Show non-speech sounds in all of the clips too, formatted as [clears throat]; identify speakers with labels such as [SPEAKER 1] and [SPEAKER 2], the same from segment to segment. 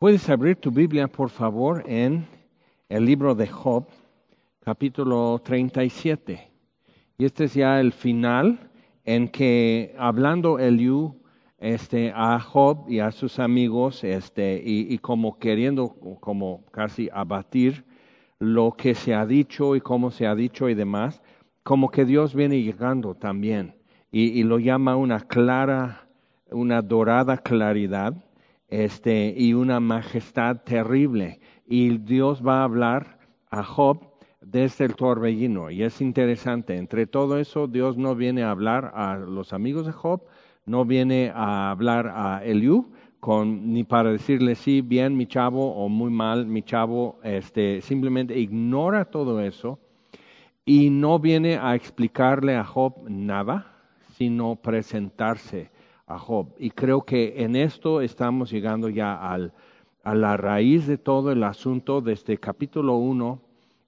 [SPEAKER 1] Puedes abrir tu Biblia, por favor, en el libro de Job, capítulo 37. Y este es ya el final en que hablando Eliú este, a Job y a sus amigos, este, y, como queriendo como casi abatir lo que se ha dicho y cómo se ha dicho y demás, como que Dios viene llegando también y, y lo llama una clara, una dorada claridad este, y una majestad terrible. Y Dios va a hablar a Job desde el torbellino. Y es interesante, entre todo eso, Dios no viene a hablar a los amigos de Job, no viene a hablar a Eliú, con, ni para decirle sí, bien mi chavo o muy mal mi chavo, este, simplemente ignora todo eso y no viene a explicarle a Job nada, sino presentarse Job. Y creo que en esto estamos llegando ya a la raíz de todo el asunto desde este capítulo 1,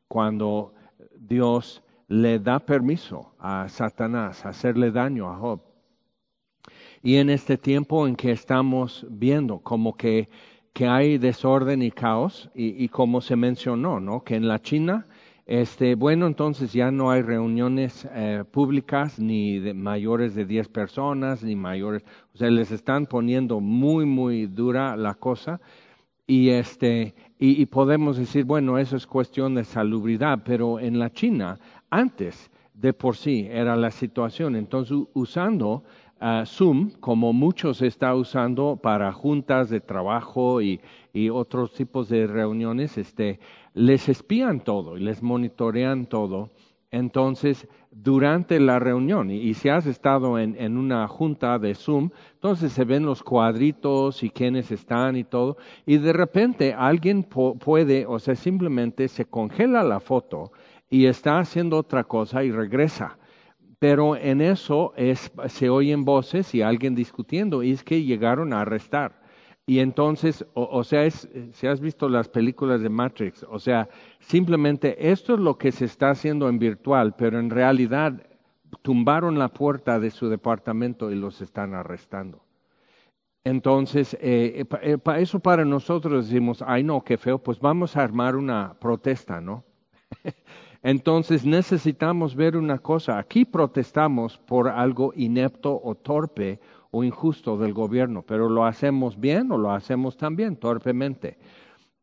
[SPEAKER 1] cuando Dios le da permiso a Satanás hacerle daño a Job. Y en este tiempo en que estamos viendo como que, que hay desorden y caos, y, y como se mencionó, ¿no? que en la China este, bueno, entonces ya no hay reuniones eh, públicas ni de mayores de 10 personas, ni mayores, o sea, les están poniendo muy, muy dura la cosa. Y, este, y, podemos decir, bueno, eso es cuestión de salubridad, pero en la China, antes de por sí era la situación, entonces usando uh, Zoom, como muchos está usando para juntas de trabajo y, y otros tipos de reuniones, este, les espían todo y les monitorean todo. Entonces, durante la reunión, y, si has estado en, una junta de Zoom, entonces se ven los cuadritos y quiénes están y todo, y de repente alguien puede, o sea, simplemente se congela la foto y está haciendo otra cosa y regresa. Pero en eso es, se oyen voces y alguien discutiendo, y es que llegaron a arrestar. Y entonces, o, sea, es, si has visto las películas de Matrix, o sea, simplemente esto es lo que se está haciendo en virtual, pero en realidad tumbaron la puerta de su departamento y los están arrestando. Entonces, eh, eh, eh eso para nosotros decimos, ay no, qué feo, pues vamos a armar una protesta, ¿no? [laughs] Entonces necesitamos ver una cosa, aquí protestamos por algo inepto o torpe o injusto del gobierno, pero lo hacemos bien o lo hacemos también torpemente.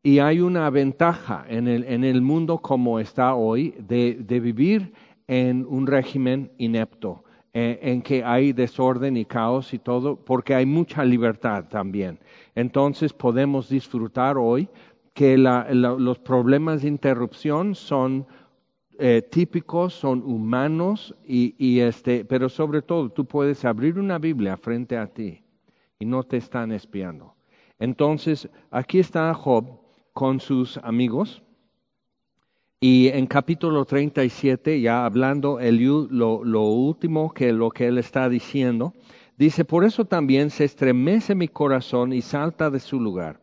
[SPEAKER 1] Y hay una ventaja en el, en el mundo como está hoy de, de vivir en un régimen inepto, eh, en que hay desorden y caos y todo, porque hay mucha libertad también. Entonces podemos disfrutar hoy que los problemas de interrupción son eh, típicos, son humanos, y, este, pero sobre todo tú puedes abrir una Biblia frente a ti y no te están espiando. Entonces, aquí está Job con sus amigos. Y en capítulo 37, ya hablando Eliú, lo, último que lo que él está diciendo, dice, por eso también se estremece mi corazón y salta de su lugar.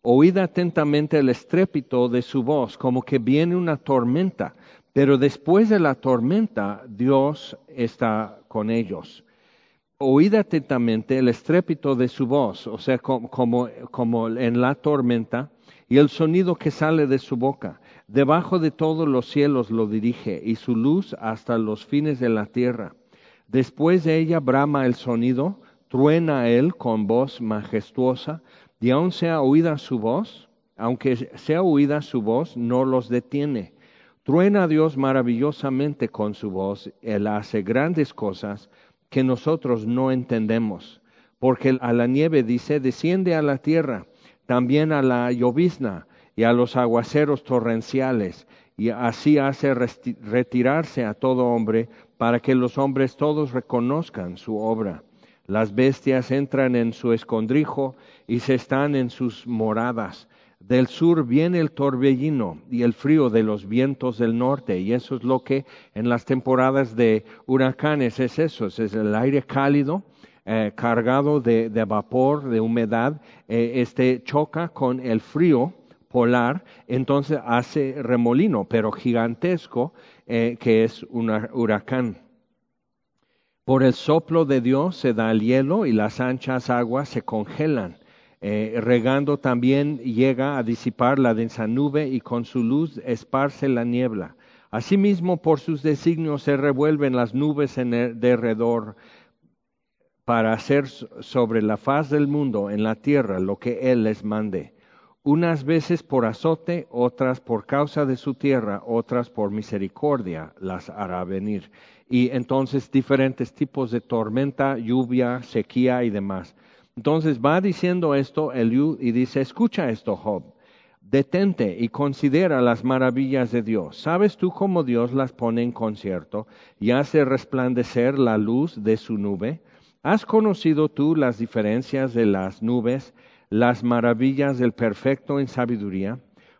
[SPEAKER 1] Oíd atentamente el estrépito de su voz, como que viene una tormenta pero después de la tormenta, Dios está con ellos. Oíd atentamente el estrépito de su voz, o sea, como, como, en la tormenta, y el sonido que sale de su boca. Debajo de todos los cielos lo dirige, y su luz hasta los fines de la tierra. Después de ella brama el sonido, truena él con voz majestuosa, y aun sea oída su voz, aunque sea oída su voz, no los detiene Truena Dios maravillosamente con su voz, Él hace grandes cosas que nosotros no entendemos, porque a la nieve dice, desciende a la tierra, también a la llovizna y a los aguaceros torrenciales, y así hace retirarse a todo hombre, para que los hombres todos reconozcan su obra. Las bestias entran en su escondrijo y se están en sus moradas. Del sur viene el torbellino y el frío de los vientos del norte, y eso es lo que en las temporadas de huracanes es eso, es el aire cálido, eh, cargado de, vapor, de humedad, eh, este choca con el frío polar, entonces hace remolino, pero gigantesco, eh, que es un huracán. Por el soplo de Dios se da el hielo y las anchas aguas se congelan Eh, regando también llega a disipar la densa nube y con su luz esparce la niebla. Asimismo, por sus designios se revuelven las nubes en el derredor para hacer sobre la faz del mundo en la tierra lo que Él les mande. Unas veces por azote, otras por causa de su tierra, otras por misericordia las hará venir. Y entonces diferentes tipos de tormenta, lluvia, sequía y demás. Entonces va diciendo esto Eliú y dice, escucha esto, Job, detente y considera las maravillas de Dios. ¿Sabes tú cómo Dios las pone en concierto y hace resplandecer la luz de su nube? ¿Has conocido tú las diferencias de las nubes, las maravillas del perfecto en sabiduría?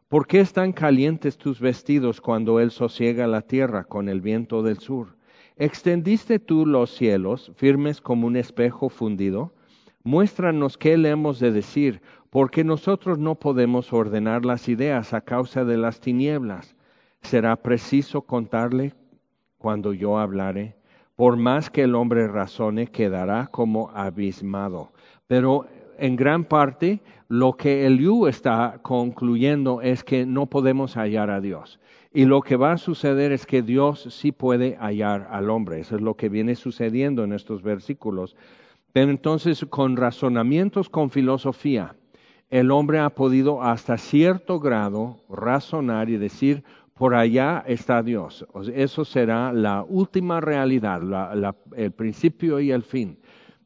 [SPEAKER 1] ¿Por qué están calientes tus vestidos cuando Él sosiega la tierra con el viento del sur? ¿Extendiste tú los cielos firmes como un espejo fundido? Muéstranos qué le hemos de decir, porque nosotros no podemos ordenar las ideas a causa de las tinieblas. ¿Será preciso contarle cuando yo hablare? Por más que el hombre razone, quedará como abismado. Pero en gran parte lo que Eliú está concluyendo es que no podemos hallar a Dios. Y lo que va a suceder es que Dios sí puede hallar al hombre. Eso es lo que viene sucediendo en estos versículos. Entonces con razonamientos, con filosofía, el hombre ha podido hasta cierto grado razonar y decir, por allá está Dios. Eso será la última realidad, el principio y el fin.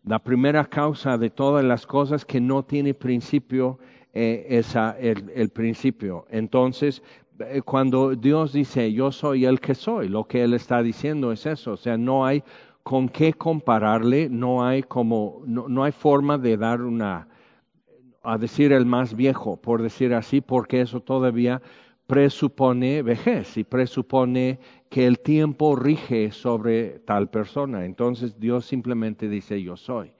[SPEAKER 1] La primera causa de todas las cosas que no tiene principio eh, es el, el, principio. Entonces, eh, cuando Dios dice, yo soy el que soy, lo que Él está diciendo es eso. O sea, no hay con qué compararle, no hay como, no, hay forma de dar una, a decir el más viejo, por decir así, porque eso todavía presupone vejez y presupone que el tiempo rige sobre tal persona. Entonces Dios simplemente dice yo soy.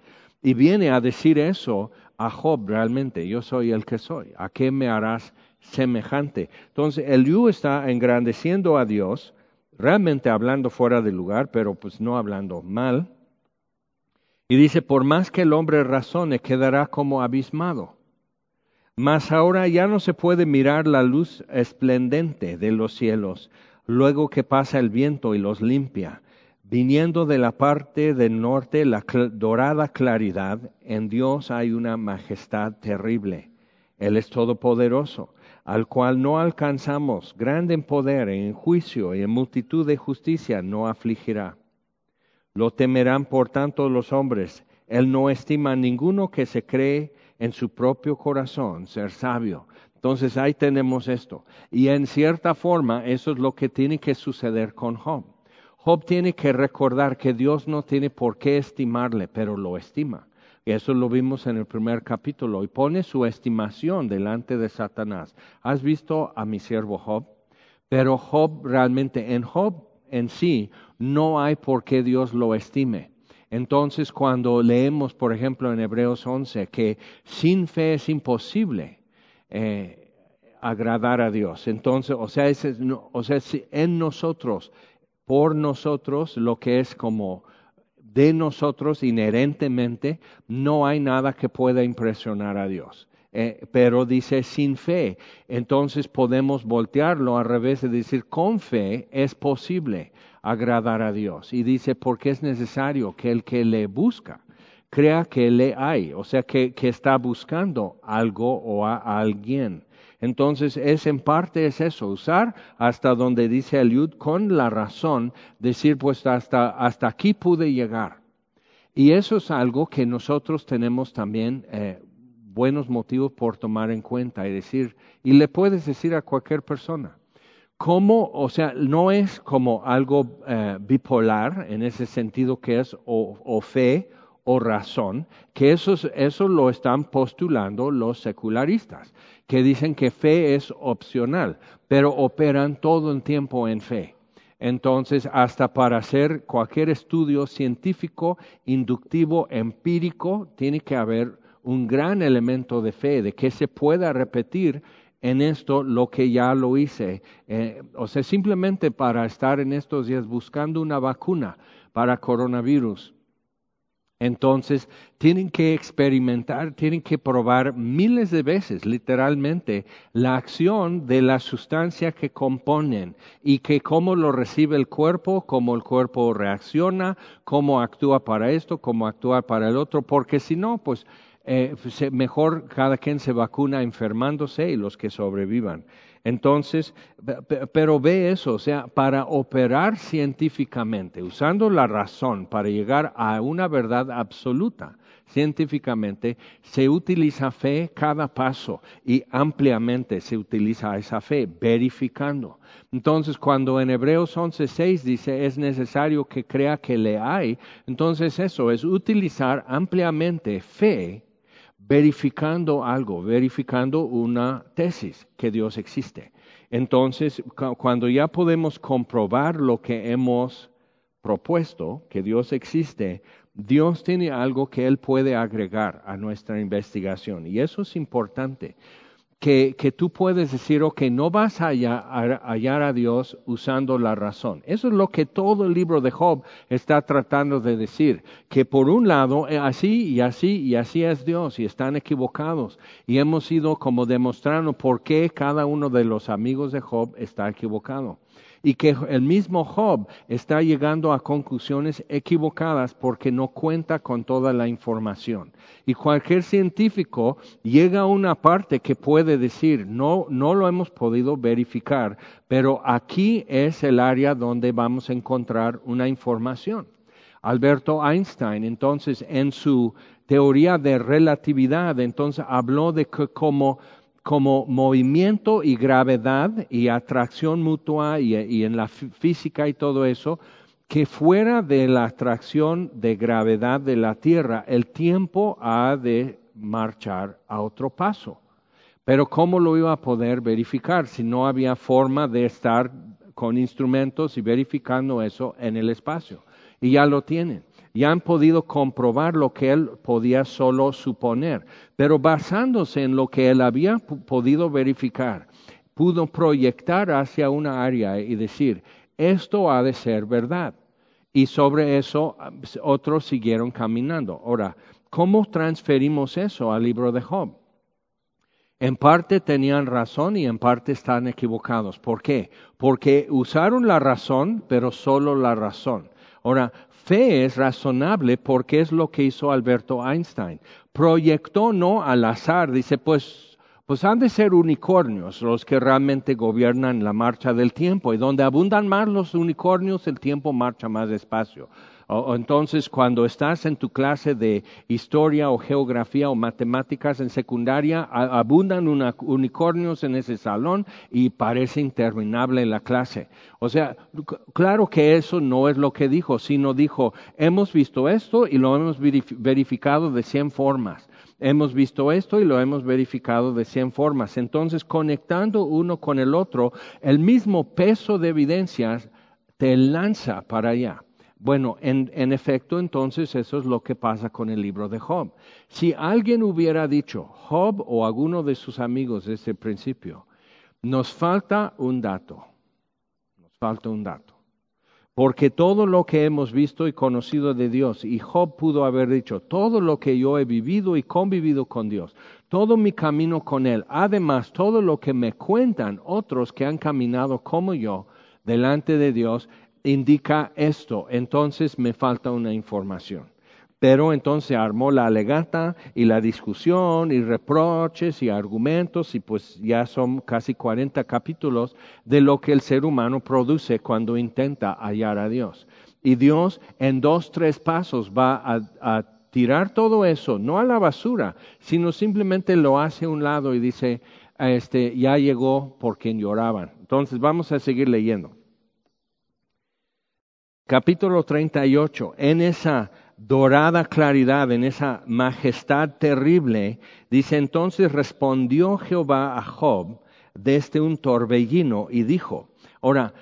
[SPEAKER 1] Y viene a decir eso a Job realmente, yo soy el que soy, ¿a qué me harás semejante? Entonces el Yu está engrandeciendo a Dios, realmente hablando fuera de lugar, pero pues no hablando mal. Y dice, por más que el hombre razone, quedará como abismado. Mas ahora ya no se puede mirar la luz esplendente de los cielos, luego que pasa el viento y los limpia. Viniendo de la parte del norte la dorada claridad, en Dios hay una majestad terrible. Él es todopoderoso al cual no alcanzamos, grande en poder, en juicio y en multitud de justicia, no afligirá. Lo temerán por tanto los hombres. Él no estima a ninguno que se cree en su propio corazón ser sabio. Entonces ahí tenemos esto. Y en cierta forma eso es lo que tiene que suceder con Job. Job tiene que recordar que Dios no tiene por qué estimarle, pero lo estima. Eso lo vimos en el primer capítulo. Y pone su estimación delante de Satanás. ¿Has visto a mi siervo Job? Pero Job realmente, en Job en sí, no hay por qué Dios lo estime. Entonces, cuando leemos, por ejemplo, en Hebreos 11, que sin fe es imposible eh, agradar a Dios. Entonces, o sea, o sea, en nosotros, por nosotros, lo que es como de nosotros inherentemente no hay nada que pueda impresionar a Dios. Eh, pero dice sin fe. Entonces podemos voltearlo al revés de decir con fe es posible agradar a Dios. Y dice porque es necesario que el que le busca crea que le hay, o sea que está buscando algo o a alguien. Entonces, es en parte es eso, usar hasta donde dice Eliud con la razón, decir, pues hasta, hasta aquí pude llegar. Y eso es algo que nosotros tenemos también eh, buenos motivos por tomar en cuenta y decir, y le puedes decir a cualquier persona, ¿cómo, o sea, no es como algo eh, bipolar en ese sentido que es o, o fe o razón, que eso, eso lo están postulando los secularistas que dicen que fe es opcional, pero operan todo el tiempo en fe. Entonces, hasta para hacer cualquier estudio científico, inductivo, empírico, tiene que haber un gran elemento de fe, de que se pueda repetir en esto lo que ya lo hice. Eh, o sea, simplemente para estar en estos días buscando una vacuna para coronavirus Entonces, tienen que experimentar, tienen que probar miles de veces, literalmente, la acción de la sustancia que componen y que cómo lo recibe el cuerpo, cómo el cuerpo reacciona, cómo actúa para esto, cómo actúa para el otro, porque si no, pues eh, mejor cada quien se vacuna enfermándose y los que sobrevivan. Entonces, pero ve eso, o sea, para operar científicamente, usando la razón para llegar a una verdad absoluta, científicamente, se utiliza fe cada paso y ampliamente se utiliza esa fe, verificando. Entonces, cuando en Hebreos 11.6 dice es necesario que crea que le hay, entonces eso es utilizar ampliamente fe verificando algo, verificando una tesis que Dios existe. Entonces, cuando ya podemos comprobar lo que hemos propuesto, que Dios existe, Dios tiene algo que Él puede agregar a nuestra investigación. Y eso es importante que, que, tú puedes decir, ok, no vas a hallar, a Dios usando la razón. Eso es lo que todo el libro de Job está tratando de decir, que por un lado, eh, así y así y así es Dios y están equivocados. Y hemos ido como demostrando por qué cada uno de los amigos de Job está equivocado y que el mismo Job está llegando a conclusiones equivocadas porque no cuenta con toda la información. Y cualquier científico llega a una parte que puede decir, no, no lo hemos podido verificar, pero aquí es el área donde vamos a encontrar una información. Alberto Einstein, entonces, en su teoría de relatividad, entonces habló de que como como movimiento y gravedad y atracción mutua y, en la física y todo eso, que fuera de la atracción de gravedad de la Tierra, el tiempo ha de marchar a otro paso. Pero ¿cómo lo iba a poder verificar si no había forma de estar con instrumentos y verificando eso en el espacio? Y ya lo tienen ya han podido comprobar lo que él podía solo suponer, pero basándose en lo que él había podido verificar, pudo proyectar hacia una área y decir, esto ha de ser verdad. Y sobre eso otros siguieron caminando. Ahora, ¿cómo transferimos eso al libro de Job? En parte tenían razón y en parte están equivocados. ¿Por qué? Porque usaron la razón, pero solo la razón. Ahora, fe es razonable porque es lo que hizo Alberto Einstein. Proyectó no al azar, dice, pues, pues han de ser unicornios los que realmente gobiernan la marcha del tiempo y donde abundan más los unicornios, el tiempo marcha más despacio. O, entonces, cuando estás en tu clase de historia o geografía o matemáticas en secundaria, abundan unicornios en ese salón y parece interminable la clase. O sea, claro que eso no es lo que dijo, sino dijo, hemos visto esto y lo hemos verificado de 100 formas. Hemos visto esto y lo hemos verificado de 100 formas. Entonces, conectando uno con el otro, el mismo peso de evidencias te lanza para allá. Bueno, en, en, efecto, entonces eso es lo que pasa con el libro de Job. Si alguien hubiera dicho, Job o alguno de sus amigos desde el principio, nos falta un dato, nos falta un dato. Porque todo lo que hemos visto y conocido de Dios, y Job pudo haber dicho, todo lo que yo he vivido y convivido con Dios, todo mi camino con Él, además todo lo que me cuentan otros que han caminado como yo delante de Dios, indica esto, entonces me falta una información. Pero entonces armó la alegata y la discusión y reproches y argumentos y pues ya son casi 40 capítulos de lo que el ser humano produce cuando intenta hallar a Dios. Y Dios en dos, tres pasos va a, tirar todo eso, no a la basura, sino simplemente lo hace a un lado y dice, este, ya llegó por quien lloraban. Entonces vamos a seguir leyendo capítulo 38, en esa dorada claridad, en esa majestad terrible, dice entonces respondió Jehová a Job desde un torbellino y dijo, ahora,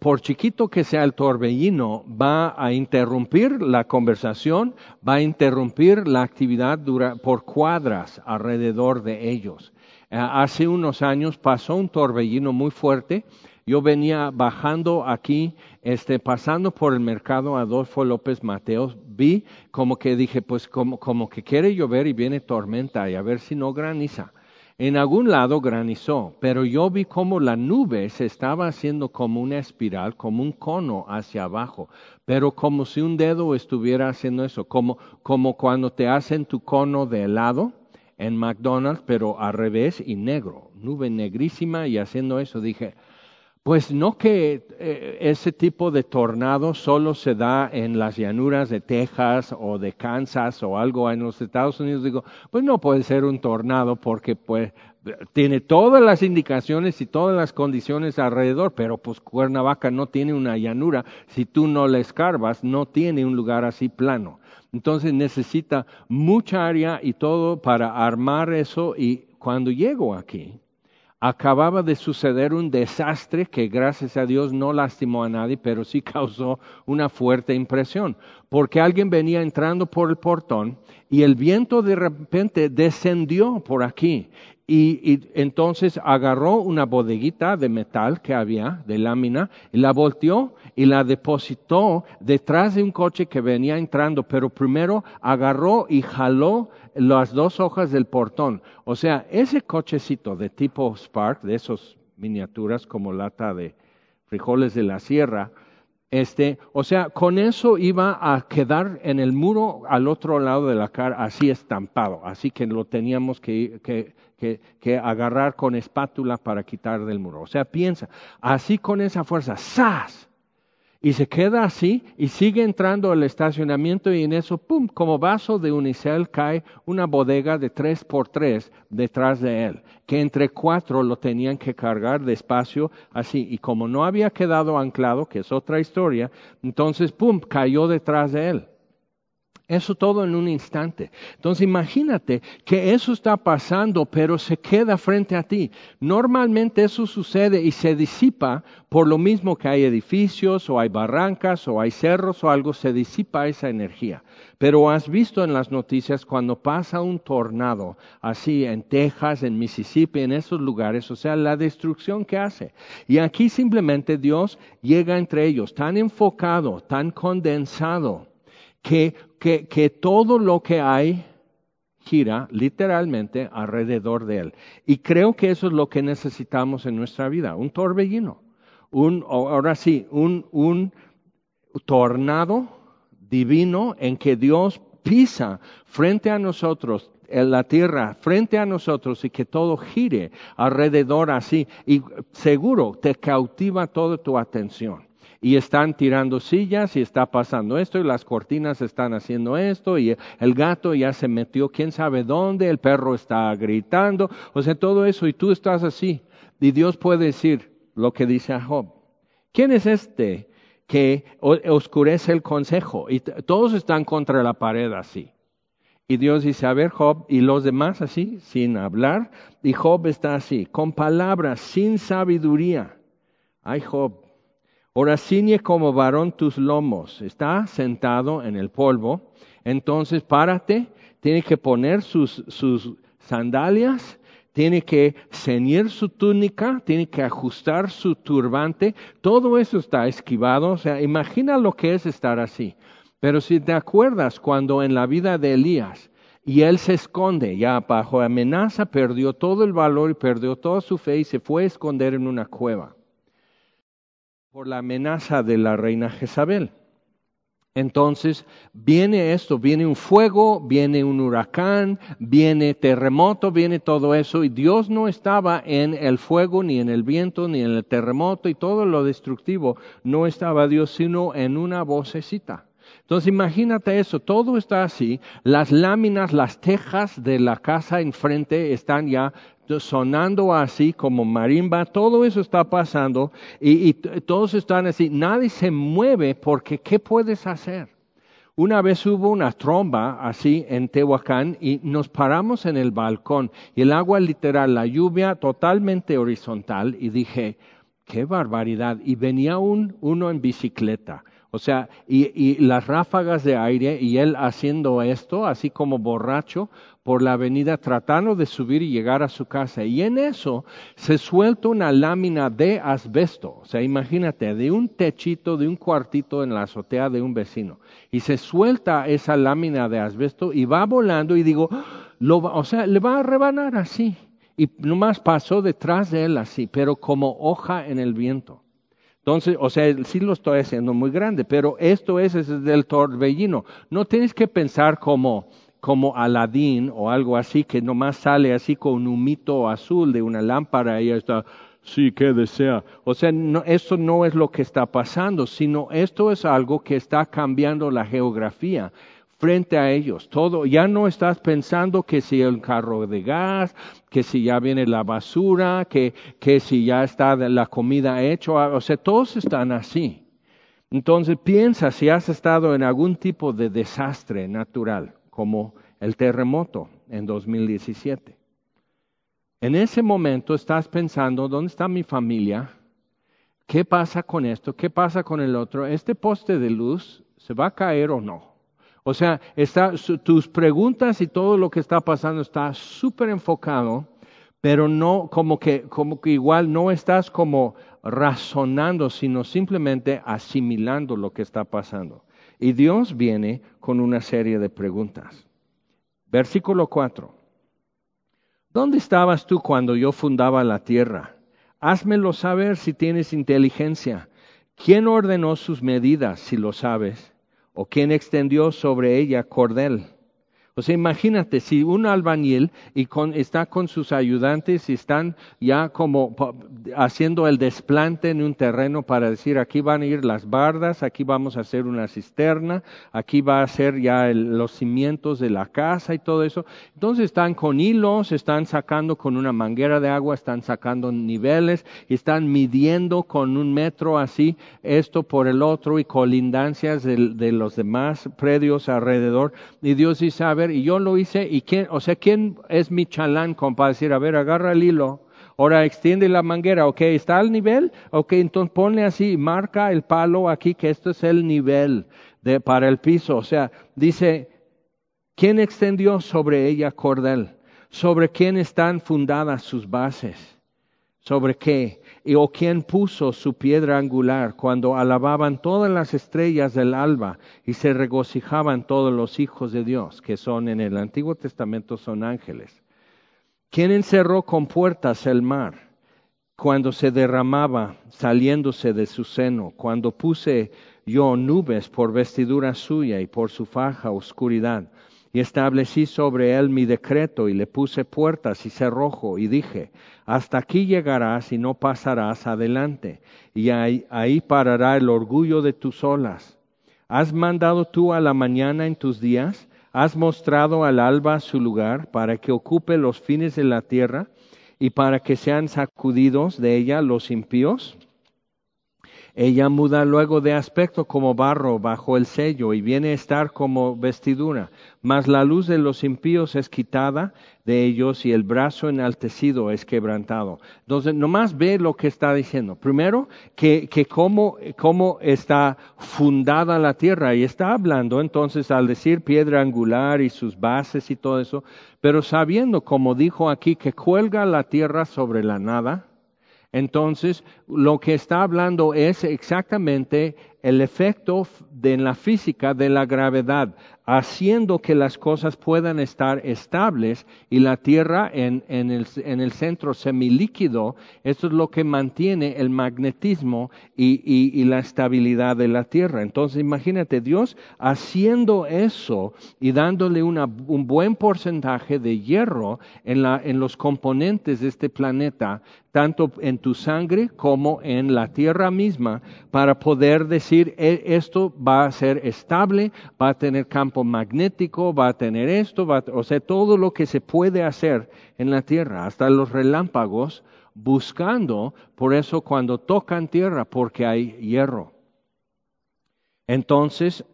[SPEAKER 1] por chiquito que sea el torbellino, va a interrumpir la conversación, va a interrumpir la actividad por cuadras alrededor de ellos. Hace unos años pasó un torbellino muy fuerte Yo venía bajando aquí, este, pasando por el mercado Adolfo López Mateos, vi como que dije, pues como, como que quiere llover y viene tormenta y a ver si no graniza. En algún lado granizó, pero yo vi como la nube se estaba haciendo como una espiral, como un cono hacia abajo, pero como si un dedo estuviera haciendo eso, como, como cuando te hacen tu cono de helado en McDonald's, pero al revés y negro, nube negrísima y haciendo eso. Dije, pues no que eh, ese tipo de tornado solo se da en las llanuras de Texas o de Kansas o algo en los Estados Unidos. Digo, pues no puede ser un tornado porque pues tiene todas las indicaciones y todas las condiciones alrededor, pero pues Cuernavaca no tiene una llanura. Si tú no le escarbas, no tiene un lugar así plano. Entonces necesita mucha área y todo para armar eso y cuando llego aquí, acababa de suceder un desastre que gracias a Dios no lastimó a nadie, pero sí [laughs] causó una fuerte impresión, porque alguien venía entrando por el portón y el viento de repente descendió por aquí. Y, entonces agarró una bodeguita de metal que había, de lámina, y la volteó y la depositó detrás de un coche que venía entrando, pero primero agarró y jaló las dos hojas del portón. O sea, ese cochecito de tipo Spark, de esos miniaturas como lata de frijoles de la sierra, este, o sea, con eso iba a quedar en el muro al otro lado de la cara, así estampado, así que lo teníamos que, que, que, agarrar con espátula para quitar del muro. O sea, piensa, así con esa fuerza, ¡zas! Y se queda así y sigue entrando al estacionamiento y en eso, ¡pum!, como vaso de unicel cae una bodega de tres por tres detrás de él, que entre cuatro lo tenían que cargar despacio así. Y como no había quedado anclado, que es otra historia, entonces, ¡pum!, cayó detrás de él. Eso todo en un instante. Entonces imagínate que eso está pasando, pero se queda frente a ti. Normalmente eso sucede y se disipa por lo mismo que hay edificios o hay barrancas o hay cerros o algo, se disipa esa energía. Pero has visto en las noticias cuando pasa un tornado, así en Texas, en Mississippi, en esos lugares, o sea, la destrucción que hace. Y aquí simplemente Dios llega entre ellos, tan enfocado, tan condensado que, que, todo lo que hay gira literalmente alrededor de él. Y creo que eso es lo que necesitamos en nuestra vida, un torbellino, un, ahora sí, un, un tornado divino en que Dios pisa frente a nosotros, en la tierra, frente a nosotros y que todo gire alrededor así. Y seguro te cautiva toda tu atención y están tirando sillas y está pasando esto y las cortinas están haciendo esto y el gato ya se metió quién sabe dónde, el perro está gritando, o sea, todo eso y tú estás así. Y Dios puede decir lo que dice a Job. ¿Quién es este que oscurece el consejo? Y todos están contra la pared así. Y Dios dice, a ver, Job, y los demás así, sin hablar, y Job está así, con palabras, sin sabiduría. Ay, Job, Ahora ciñe como varón tus lomos. Está sentado en el polvo. Entonces párate. Tiene que poner sus, sus sandalias. Tiene que ceñir su túnica. Tiene que ajustar su turbante. Todo eso está esquivado. O sea, imagina lo que es estar así. Pero si te acuerdas cuando en la vida de Elías, y él se esconde, ya bajo amenaza, perdió todo el valor y perdió toda su fe y se fue a esconder en una cueva por la amenaza de la reina Jezabel. Entonces viene esto, viene un fuego, viene un huracán, viene terremoto, viene todo eso, y Dios no estaba en el fuego, ni en el viento, ni en el terremoto, y todo lo destructivo, no estaba Dios, sino en una vocecita. Entonces imagínate eso, todo está así, las láminas, las tejas de la casa enfrente están ya sonando así como marimba, todo eso está pasando y, todos están así, nadie se mueve porque ¿qué puedes hacer? Una vez hubo una tromba así en Tehuacán y nos paramos en el balcón y el agua literal, la lluvia totalmente horizontal y dije, qué barbaridad. Y venía un, uno en bicicleta O sea, y, las ráfagas de aire y él haciendo esto, así como borracho, por la avenida tratando de subir y llegar a su casa. Y en eso se suelta una lámina de asbesto. O sea, imagínate, de un techito, de un cuartito en la azotea de un vecino. Y se suelta esa lámina de asbesto y va volando y digo, lo o sea, le va a rebanar así. Y nomás pasó detrás de él así, pero como hoja en el viento. Entonces, o sea, sí lo estoy haciendo muy grande, pero esto es, es del torbellino. No tienes que pensar como, como Aladín o algo así, que nomás sale así con un humito azul de una lámpara y está, sí, que desea. O sea, no, esto no es lo que está pasando, sino esto es algo que está cambiando la geografía frente a ellos. Todo, ya no estás pensando que si el carro de gas, que si ya viene la basura, que, que si ya está la comida hecha, o sea, todos están así. Entonces piensa si has estado en algún tipo de desastre natural, como el terremoto en 2017. En ese momento estás pensando, ¿dónde está mi familia? ¿Qué pasa con esto? ¿Qué pasa con el otro? ¿Este poste de luz se va a caer o no? O sea, tus preguntas y todo lo que está pasando está súper enfocado, pero no como que, como que igual no estás como razonando, sino simplemente asimilando lo que está pasando. Y Dios viene con una serie de preguntas. Versículo 4. ¿Dónde estabas tú cuando yo fundaba la tierra? Házmelo saber si tienes inteligencia. ¿Quién ordenó sus medidas, si lo sabes? O quien extendió sobre ella cordel. O sea, imagínate, si un albañil y está con sus ayudantes y están ya como haciendo el desplante en un terreno para decir, aquí van a ir las bardas, aquí vamos a hacer una cisterna, aquí va a ser ya los cimientos de la casa y todo eso. Entonces están con hilos, están sacando con una manguera de agua, están sacando niveles, están midiendo con un metro así esto por el otro y colindancias de, de los demás predios alrededor. Y Dios dice, a ver, y yo lo hice, y quién, o sea, ¿quién es mi chalán para decir, a ver, agarra el hilo, ahora extiende la manguera, ok, está al nivel, ok, entonces ponle así, marca el palo aquí, que esto es el nivel de, para el piso, o sea, dice, ¿quién extendió sobre ella cordel? ¿Sobre quién están fundadas sus bases? ¿Sobre qué? Y o quien puso su piedra angular cuando alababan todas las estrellas del alba y se regocijaban todos los hijos de Dios, que son en el Antiguo Testamento son ángeles. ¿Quién encerró con puertas el mar cuando se derramaba saliéndose de su seno, cuando puse yo nubes por vestidura suya y por su faja oscuridad? Y establecí sobre él mi decreto y le puse puertas y cerrojo y dije, hasta aquí llegarás y no pasarás adelante, y ahí, ahí parará el orgullo de tus olas. ¿Has mandado tú a la mañana en tus días? ¿Has mostrado al alba su lugar para que ocupe los fines de la tierra y para que sean sacudidos de ella los impíos? Ella muda luego de aspecto como barro bajo el sello y viene a estar como vestidura, mas la luz de los impíos es quitada de ellos y el brazo enaltecido es quebrantado. Entonces, nomás ve lo que está diciendo. Primero, que, que cómo, cómo está fundada la tierra y está hablando entonces al decir piedra angular y sus bases y todo eso, pero sabiendo, como dijo aquí, que cuelga la tierra sobre la nada, entonces, lo que está hablando es exactamente el efecto de, la física de la gravedad haciendo que las cosas puedan estar estables y la Tierra en, el, centro semilíquido, eso es lo que mantiene el magnetismo y, la estabilidad de la Tierra. Entonces imagínate Dios haciendo eso y dándole un buen porcentaje de hierro en, en los componentes de este planeta, tanto en tu sangre como en la Tierra misma, para poder decir e, esto va a ser estable, va a tener campo magnético, va a tener esto, va o sea, todo lo que se puede hacer en la tierra, hasta los relámpagos, buscando, por eso cuando tocan tierra, porque hay hierro. Entonces,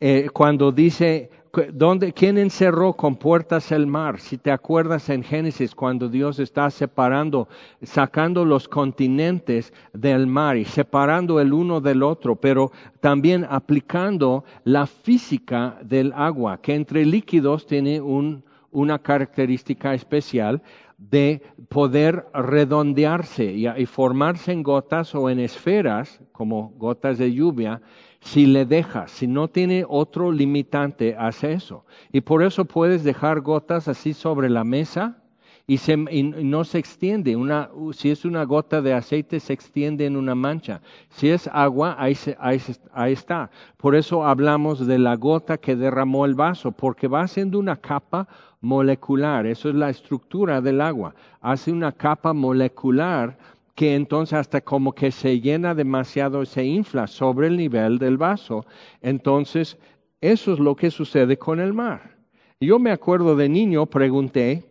[SPEAKER 1] eh, cuando dice, ¿dónde, ¿quién encerró con puertas el mar? Si te acuerdas en Génesis, cuando Dios está separando, sacando los continentes del mar y separando el uno del otro, pero también aplicando la física del agua, que entre líquidos tiene un, una característica especial de poder redondearse y, formarse en gotas o en esferas, como gotas de lluvia, si le dejas, si no tiene otro limitante, hace eso. Y por eso puedes dejar gotas así sobre la mesa y, se, no se extiende. Una, si es una gota de aceite, se extiende en una mancha. Si es agua, ahí, ahí está. Por eso hablamos de la gota que derramó el vaso, porque va haciendo una capa molecular, eso es la estructura del agua, hace una capa molecular que entonces hasta como que se llena demasiado, se infla sobre el nivel del vaso. Entonces, eso es lo que sucede con el mar. Yo me acuerdo de niño, pregunté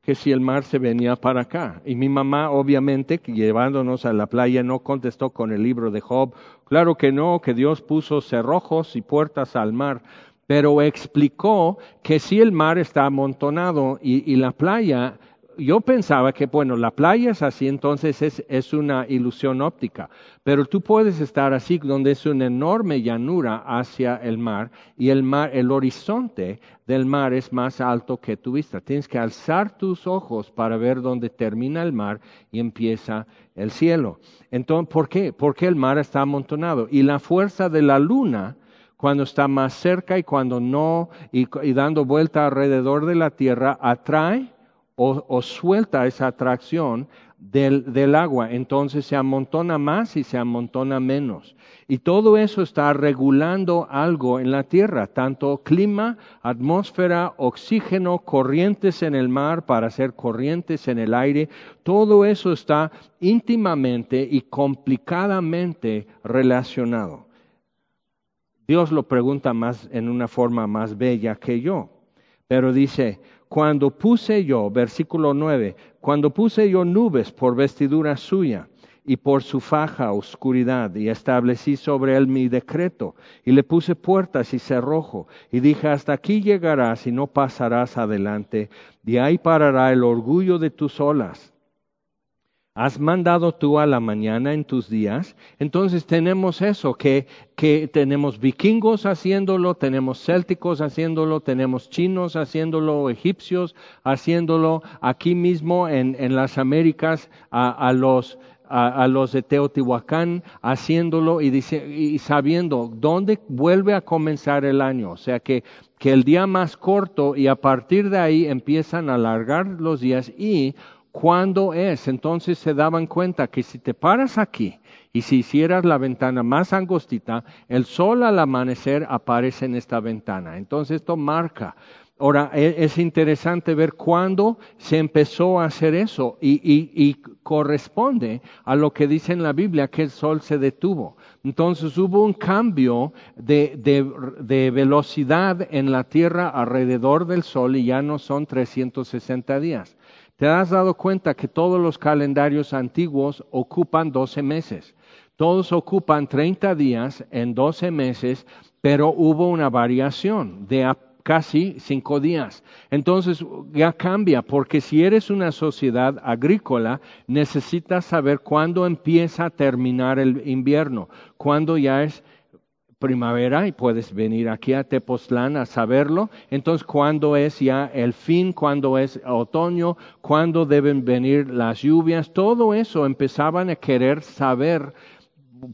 [SPEAKER 1] que si el mar se venía para acá. Y mi mamá, obviamente, llevándonos a la playa, no contestó con el libro de Job. Claro que no, que Dios puso cerrojos y puertas al mar pero explicó que si el mar está amontonado y, la playa, yo pensaba que, bueno, la playa es así, entonces es, es, una ilusión óptica, pero tú puedes estar así, donde es una enorme llanura hacia el mar y el mar, el horizonte del mar es más alto que tu vista. Tienes que alzar tus ojos para ver dónde termina el mar y empieza el cielo. Entonces, ¿por qué? Porque el mar está amontonado y la fuerza de la luna cuando está más cerca y cuando no, y, dando vuelta alrededor de la Tierra, atrae o, suelta esa atracción del, agua. Entonces se amontona más y se amontona menos. Y todo eso está regulando algo en la Tierra, tanto clima, atmósfera, oxígeno, corrientes en el mar para hacer corrientes en el aire. Todo eso está íntimamente y complicadamente relacionado. Dios lo pregunta más en una forma más bella que yo. Pero dice, cuando puse yo, versículo 9, cuando puse yo nubes por vestidura suya y por su faja oscuridad, y establecí sobre él mi decreto, y le puse puertas y cerrojo, y dije, hasta aquí llegarás y no pasarás adelante, y ahí parará el orgullo de tus olas ¿Has mandado tú a la mañana en tus días? Entonces tenemos eso, que, que tenemos vikingos haciéndolo, tenemos célticos haciéndolo, tenemos chinos haciéndolo, egipcios haciéndolo, aquí mismo en, en las Américas a, los a, los de Teotihuacán haciéndolo y, dice, y sabiendo dónde vuelve a comenzar el año. O sea que, que el día más corto y a partir de ahí empiezan a alargar los días y cuándo es. Entonces se daban cuenta que si te paras aquí y si hicieras la ventana más angostita, el sol al amanecer aparece en esta ventana. Entonces esto marca. Ahora, e, es interesante ver cuándo se empezó a hacer eso y, corresponde a lo que dice en la Biblia que el sol se detuvo. Entonces hubo un cambio de, de, velocidad en la Tierra alrededor del sol y ya no son 360 días. ¿Te has dado cuenta que todos los calendarios antiguos ocupan 12 meses? Todos ocupan 30 días en 12 meses, pero hubo una variación de casi 5 días. Entonces ya cambia, porque si eres una sociedad agrícola, necesitas saber cuándo empieza a terminar el invierno, cuándo ya es primavera y puedes venir aquí a Tepoztlán a saberlo. Entonces, ¿cuándo es ya el fin? ¿Cuándo es otoño? ¿Cuándo deben venir las lluvias? Todo eso empezaban a querer saber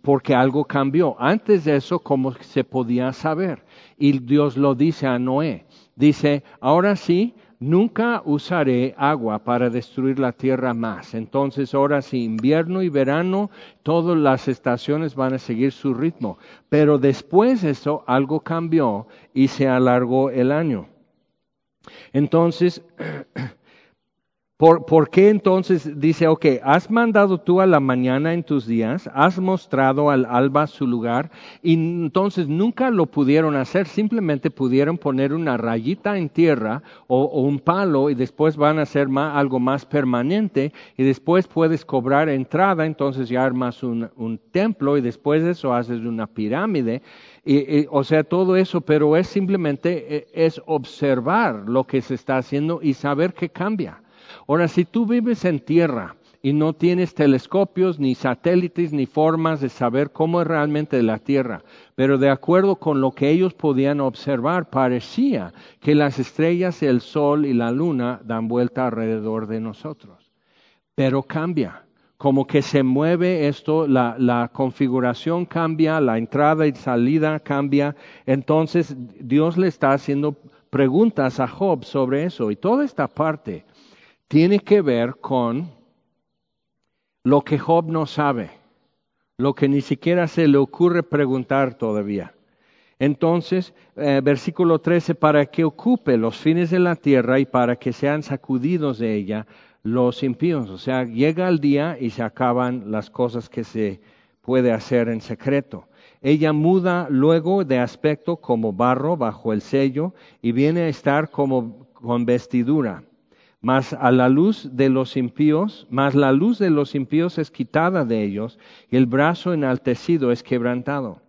[SPEAKER 1] porque algo cambió. Antes de eso, ¿cómo se podía saber? Y Dios lo dice a Noé. Dice, ahora sí, nunca usaré agua para destruir la tierra más. Entonces ahora sí, invierno y verano, todas las estaciones van a seguir su ritmo. Pero después de eso algo cambió y se alargó el año. Entonces, [clears throat] ¿Por, qué entonces dice, ok, has mandado tú a la mañana en tus días, has mostrado al alba su lugar, y entonces nunca lo pudieron hacer, simplemente pudieron poner una rayita en tierra o, un palo y después van a hacer algo más permanente y después puedes cobrar entrada, entonces ya armas un, un templo y después de eso haces una pirámide. Y, o sea, todo eso, pero es simplemente e, es observar lo que se está haciendo y saber que cambia. Ahora, si tú vives en tierra y no tienes telescopios, ni satélites, ni formas de saber cómo es realmente la Tierra, pero de acuerdo con lo que ellos podían observar, parecía que las estrellas, el Sol y la Luna dan vuelta alrededor de nosotros. Pero cambia, como que se mueve esto, la, la configuración cambia, la entrada y salida cambia. Entonces Dios le está haciendo preguntas a Job sobre eso y toda esta parte tiene que ver con lo que Job no sabe, lo que ni siquiera se le ocurre preguntar todavía. Entonces, eh, versículo 13, para que ocupe los fines de la tierra y para que sean sacudidos de ella los impíos. O sea, llega el día y se acaban las cosas que se puede hacer en secreto. Ella muda luego de aspecto como barro bajo el sello y viene a estar como con vestidura mas a la luz de los impíos, mas la luz de los impíos es quitada de ellos, y el brazo enaltecido es quebrantado.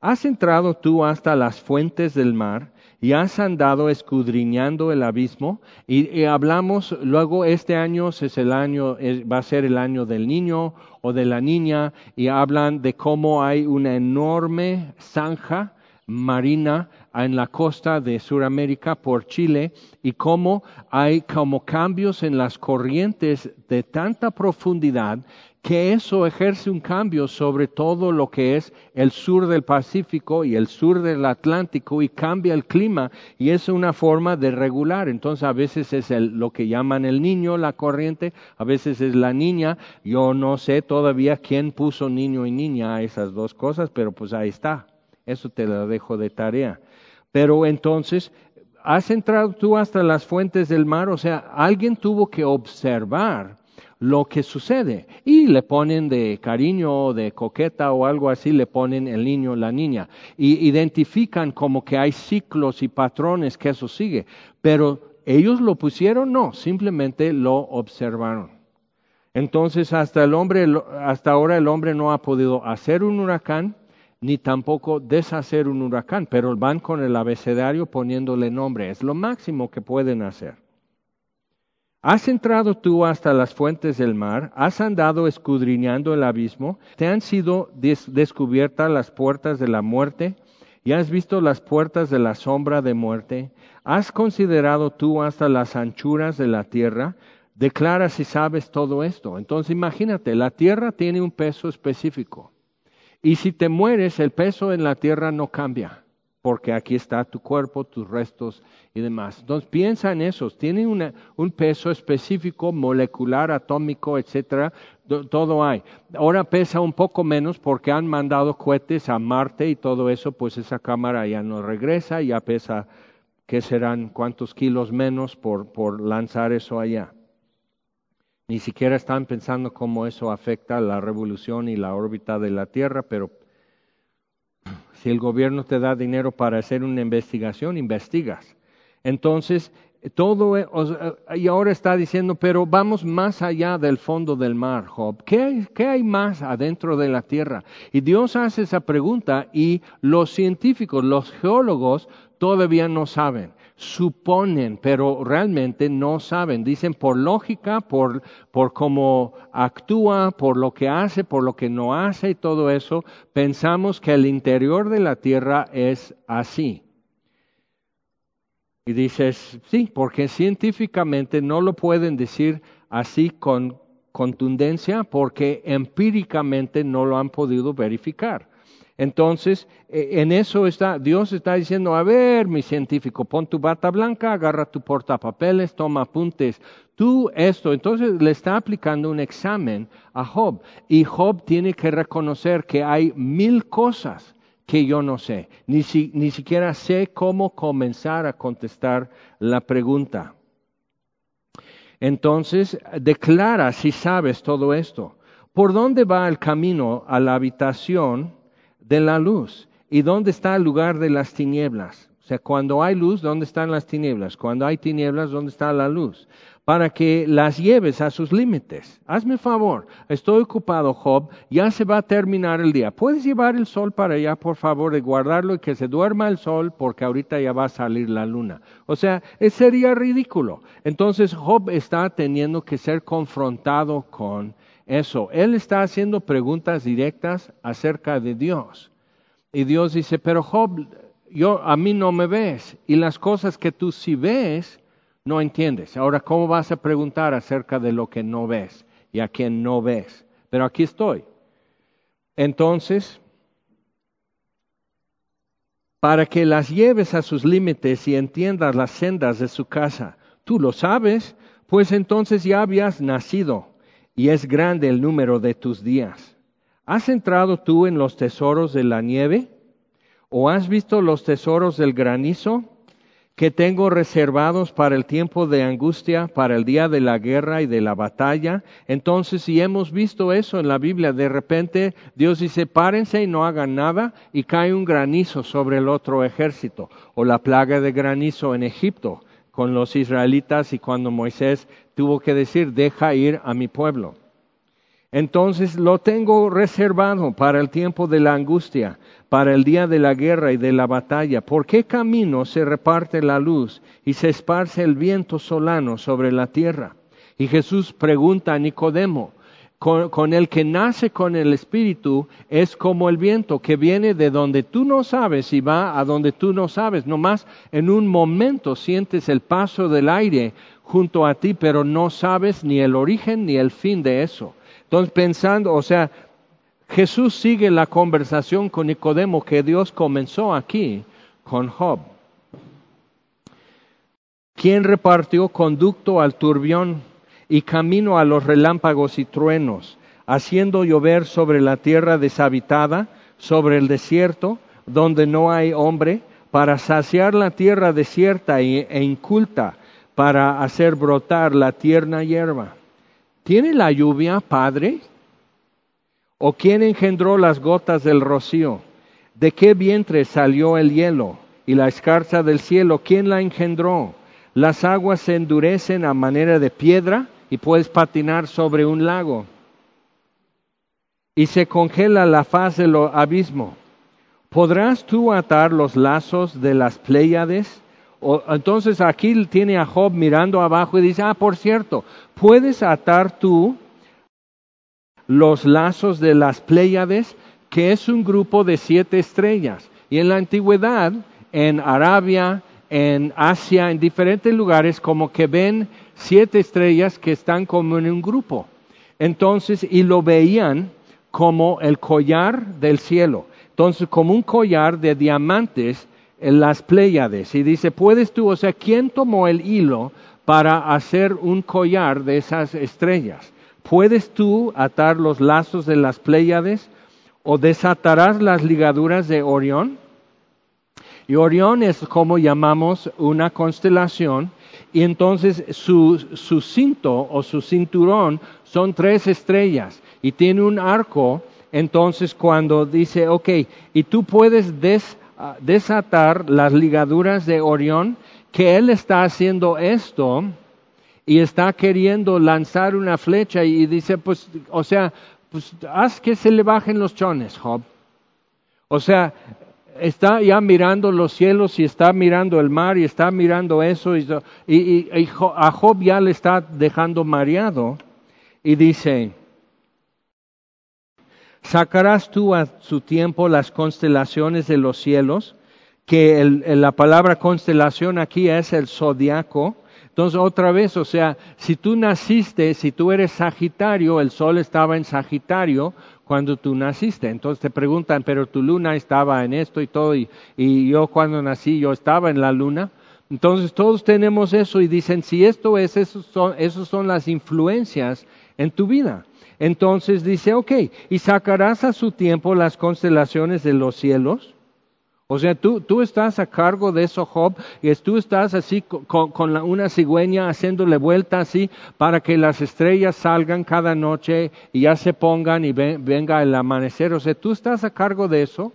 [SPEAKER 1] Has entrado tú hasta las fuentes del mar, y has andado escudriñando el abismo, y, hablamos, luego este año es el año, va a ser el año del niño o de la niña, y hablan de cómo hay una enorme zanja marina en la costa de Sudamérica por Chile y cómo hay como cambios en las corrientes de tanta profundidad que eso ejerce un cambio sobre todo lo que es el sur del Pacífico y el sur del Atlántico y cambia el clima y es una forma de regular. Entonces a veces es lo que llaman el niño, la corriente, a veces es la niña. Yo no sé todavía quién puso niño y niña a esas dos cosas, pero pues ahí está. Eso te lo dejo de tarea. Pero entonces, ¿has entrado tú hasta las fuentes del mar? O sea, alguien tuvo que observar lo que sucede. Y le ponen de cariño o de coqueta o algo así, le ponen el niño, la niña. Y identifican como que hay ciclos y patrones que eso sigue. Pero ellos lo pusieron, no, simplemente lo observaron. Entonces, hasta el hombre, hasta ahora el hombre no ha podido hacer un huracán, ni tampoco deshacer un huracán, pero van con el abecedario poniéndole nombre. Es lo máximo que pueden hacer. Has entrado tú hasta las fuentes del mar, has andado escudriñando el abismo, te han sido descubiertas las puertas de la muerte y has visto las puertas de la sombra de muerte, has considerado tú hasta las anchuras de la tierra, declara si sabes todo esto. Entonces imagínate, la tierra tiene un peso específico. Y si te mueres, el peso en la tierra no cambia, porque aquí está tu cuerpo, tus restos y demás. Entonces piensa en eso, tiene un peso específico, molecular, atómico, etcétera, todo hay. Ahora pesa un poco menos porque han mandado cohetes a Marte y todo eso, pues esa cámara ya no regresa, ya pesa, ¿qué serán? ¿Cuántos kilos menos por lanzar eso allá? Ni siquiera están pensando cómo eso afecta la revolución y la órbita de la Tierra, pero [clears throat] si el gobierno te da dinero para hacer una investigación, investigas. Entonces, todo, e, y ahora está diciendo, pero vamos más allá del fondo del mar, Job. ¿Qué, ¿Qué, hay más adentro de la tierra? Y Dios hace esa pregunta y los científicos, los geólogos, todavía no saben suponen, pero realmente no saben. Dicen por lógica, por, por cómo actúa, por lo que hace, por lo que no hace y todo eso, pensamos que el interior de la Tierra es así. Y dices, sí, porque científicamente no lo pueden decir así con contundencia porque empíricamente no lo han podido verificar. Entonces, eh, en eso está, Dios está diciendo, a ver, mi científico, pon tu bata blanca, agarra tu portapapeles, toma apuntes, tú esto. Entonces le está aplicando un examen a Job. Y Job tiene que reconocer que hay mil cosas que yo no sé. Ni, ni siquiera sé cómo comenzar a contestar la pregunta. Entonces, declara si sabes todo esto. ¿Por dónde va el camino a la habitación de la luz? ¿Y dónde está el lugar de las tinieblas? O sea, cuando hay luz, ¿dónde están las tinieblas? Cuando hay tinieblas, ¿dónde está la luz? Para que las lleves a sus límites. Hazme favor, estoy ocupado, Job, ya se va a terminar el día. ¿Puedes llevar el sol para allá, por favor, de guardarlo y que se duerma el sol, porque ahorita ya va a salir la luna? O sea, sería ridículo. Entonces, Job está teniendo que ser confrontado con eso. Él está haciendo preguntas directas acerca de Dios. Y Dios dice, pero Job, yo, a mí no me ves. Y las cosas que tú sí ves, no entiendes. Ahora, ¿cómo vas a preguntar acerca de lo que no ves y a quien no ves? Pero aquí estoy. Entonces, para que las lleves a sus límites y entiendas las sendas de su casa, tú lo sabes, pues entonces ya habías nacido y es grande el número de tus días. ¿Has entrado tú en los tesoros de la nieve? ¿O has visto los tesoros del granizo que tengo reservados para el tiempo de angustia, para el día de la guerra y de la batalla? Entonces, si hemos visto eso en la Biblia, de repente Dios dice, párense y no hagan nada, y cae un granizo sobre el otro ejército, o la plaga de granizo en Egipto con los israelitas y cuando Moisés tuvo que decir, deja ir a mi pueblo. Entonces lo tengo reservado para el tiempo de la angustia, para el día de la guerra y de la batalla. ¿Por qué camino se reparte la luz y se esparce el viento solano sobre la tierra? Y Jesús pregunta a Nicodemo, con, el que nace con el Espíritu es como el viento que viene de donde tú no sabes y va a donde tú no sabes. Nomás en un momento sientes el paso del aire junto a ti, pero no sabes ni el origen ni el fin de eso. Entonces pensando, o sea, Jesús sigue la conversación con Nicodemo que Dios comenzó aquí con Job. ¿Quién repartió conducto al turbión y camino a los relámpagos y truenos, haciendo llover sobre la tierra deshabitada, sobre el desierto, donde no hay hombre, para saciar la tierra desierta e inculta, para hacer brotar la tierna hierba. ¿Tiene la lluvia padre? ¿O quién engendró las gotas del rocío? ¿De qué vientre salió el hielo? Y la escarcha del cielo, ¿quién la engendró? Las aguas se endurecen a manera de piedra y puedes patinar sobre un lago. Y se congela la faz del abismo. ¿Podrás tú atar los lazos de las Pléyades? O, entonces aquí tiene a Job mirando abajo y dice, ah, por cierto, ¿puedes atar tú los lazos de las Pléyades, que es un grupo de siete estrellas? Y en la antigüedad, en Arabia, en Asia, en diferentes lugares, como que ven siete estrellas que están como en un grupo. Entonces, y lo veían como el collar del cielo. Entonces, como un collar de diamantes en las Pléyades. Y dice, ¿puedes tú, o sea, quién tomó el hilo para hacer un collar de esas estrellas? ¿Puedes tú atar los lazos de las Pléyades o desatarás las ligaduras de Orión? Y Orión es como llamamos una constelación y entonces su, su cinto o su cinturón son tres estrellas y tiene un arco. Entonces cuando dice, ok, y tú puedes ah, desatar las ligaduras de Orión, que él está haciendo esto y está queriendo lanzar una flecha y dice, pues, o sea, pues haz que se le bajen los chones, Job. O sea, está ya mirando los cielos y está mirando el mar y está mirando eso y, a Job ya le está dejando mareado y dice, ¿sacarás tú a su tiempo las constelaciones de los cielos? Que la palabra constelación aquí es el zodiaco. Entonces, otra vez, o sea, si tú naciste, si tú eres Sagitario, el sol estaba en Sagitario, cuando tú naciste. Entonces te preguntan, pero tu luna estaba en esto y todo, y, yo cuando nací yo estaba en la luna. Entonces todos tenemos eso y dicen, si esto es, esos son, esos son las influencias en tu vida. Entonces dice, ok, y sacarás a su tiempo las constelaciones de los cielos. O sea, tú, tú estás a cargo de eso, Job, y tú estás así con, con una cigüeña haciéndole vuelta así para que las estrellas salgan cada noche y ya se pongan y venga el amanecer. O sea, tú estás a cargo de eso.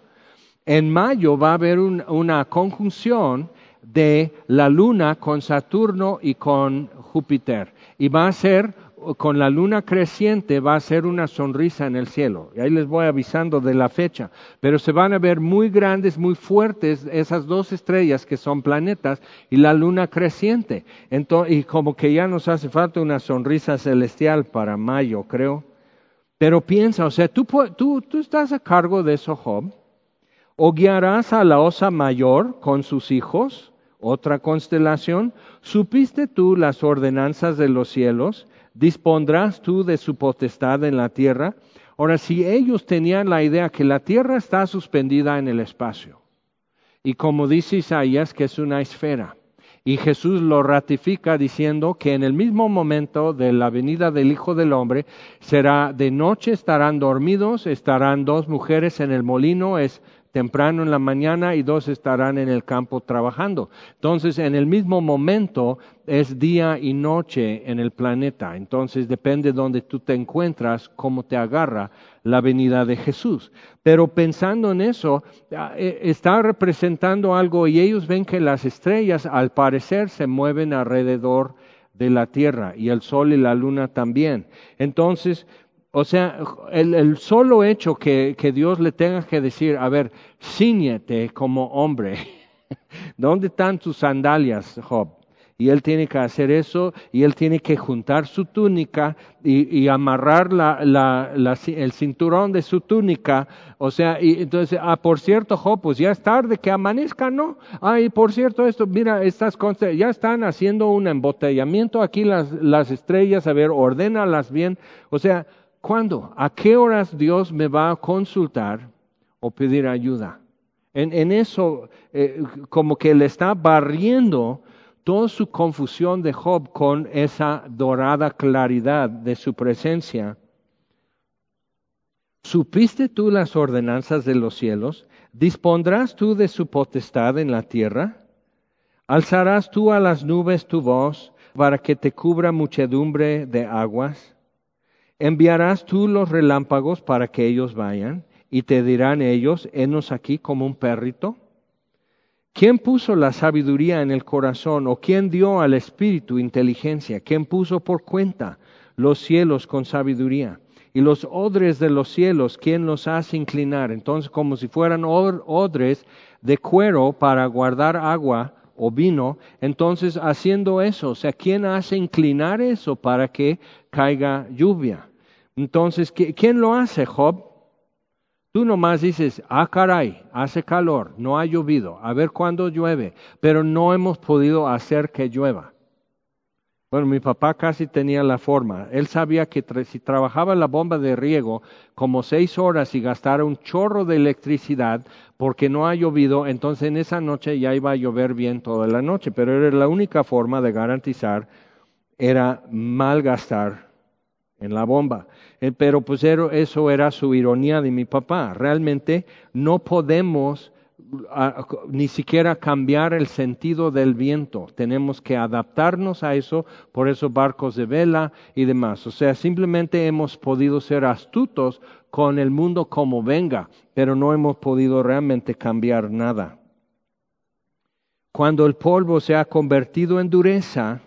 [SPEAKER 1] En mayo va a haber una conjunción de la luna con Saturno y con Júpiter. Y va a ser con la luna creciente va a ser una sonrisa en el cielo. Y ahí les voy avisando de la fecha. Pero se van a ver muy grandes, muy fuertes esas dos estrellas que son planetas y la luna creciente. y como que ya nos hace falta una sonrisa celestial para mayo, creo. Pero piensa, o sea, tú, tú, tú estás a cargo de eso, Job. O guiarás a la osa mayor con sus hijos, otra constelación. ¿Supiste tú las ordenanzas de los cielos? Dispondrás tú de su potestad en la tierra. Ahora, si ellos tenían la idea que la tierra está suspendida en el espacio, y como dice Isaías, que es una esfera, y Jesús lo ratifica diciendo que en el mismo momento de la venida del Hijo del Hombre será de noche, estarán dormidos, estarán dos mujeres en el molino, es temprano en la mañana y dos estarán en el campo trabajando. Entonces, en el mismo momento es día y noche en el planeta. Entonces, depende de donde tú te encuentras, cómo te agarra la venida de Jesús. Pero pensando en eso, ah, eh, está representando algo y ellos ven que las estrellas al parecer se mueven alrededor de la Tierra y el Sol y la Luna también. Entonces, o sea, el, solo hecho que, Dios le tenga que decir, a ver, ciñete como hombre. [laughs] ¿Dónde están tus sandalias, Job? Y él tiene que hacer eso, y él tiene que juntar su túnica y, amarrar el cinturón de su túnica. O sea, y entonces, ah, por cierto, Job, pues ya es tarde que amanezca, ¿no? Ah, y por cierto, esto, mira, estas ya están haciendo un embotellamiento aquí las, las estrellas, a ver, ordénalas bien. O sea, ¿Cuándo? ¿A qué horas Dios me va a consultar o pedir ayuda? En, eso, eh, como que le está barriendo toda su confusión de Job con esa dorada claridad de su presencia. ¿Supiste tú las ordenanzas de los cielos? ¿Dispondrás tú de su potestad en la tierra? ¿Alzarás tú a las nubes tu voz para que te cubra muchedumbre de aguas? Enviarás tú los relámpagos para que ellos vayan y te dirán ellos, henos aquí como un perrito. ¿Quién puso la sabiduría en el corazón o quién dio al espíritu inteligencia? ¿Quién puso por cuenta los cielos con sabiduría? Y los odres de los cielos, ¿quién los hace inclinar? Entonces, como si fueran odres de cuero para guardar agua o vino, entonces haciendo eso, o sea, ¿quién hace inclinar eso para que caiga lluvia? Entonces, ¿quién lo hace, Job? Tú nomás dices, ah, caray, hace calor, no ha llovido, a ver cuándo llueve, pero no hemos podido hacer que llueva. Bueno, mi papá casi tenía la forma. Él sabía que si trabajaba la bomba de riego como seis horas y gastara un chorro de electricidad porque no ha llovido, entonces en esa noche ya iba a llover bien toda la noche. Pero era la única forma de garantizar, era malgastar en la bomba. Eh, pero pues eso era su ironía de mi papá. Realmente no podemos ni siquiera cambiar el sentido del viento. Tenemos que adaptarnos a eso, por esos barcos de vela y demás. O sea, simplemente hemos podido ser astutos con el mundo como venga, pero no hemos podido realmente cambiar nada. Cuando el polvo se ha convertido en dureza,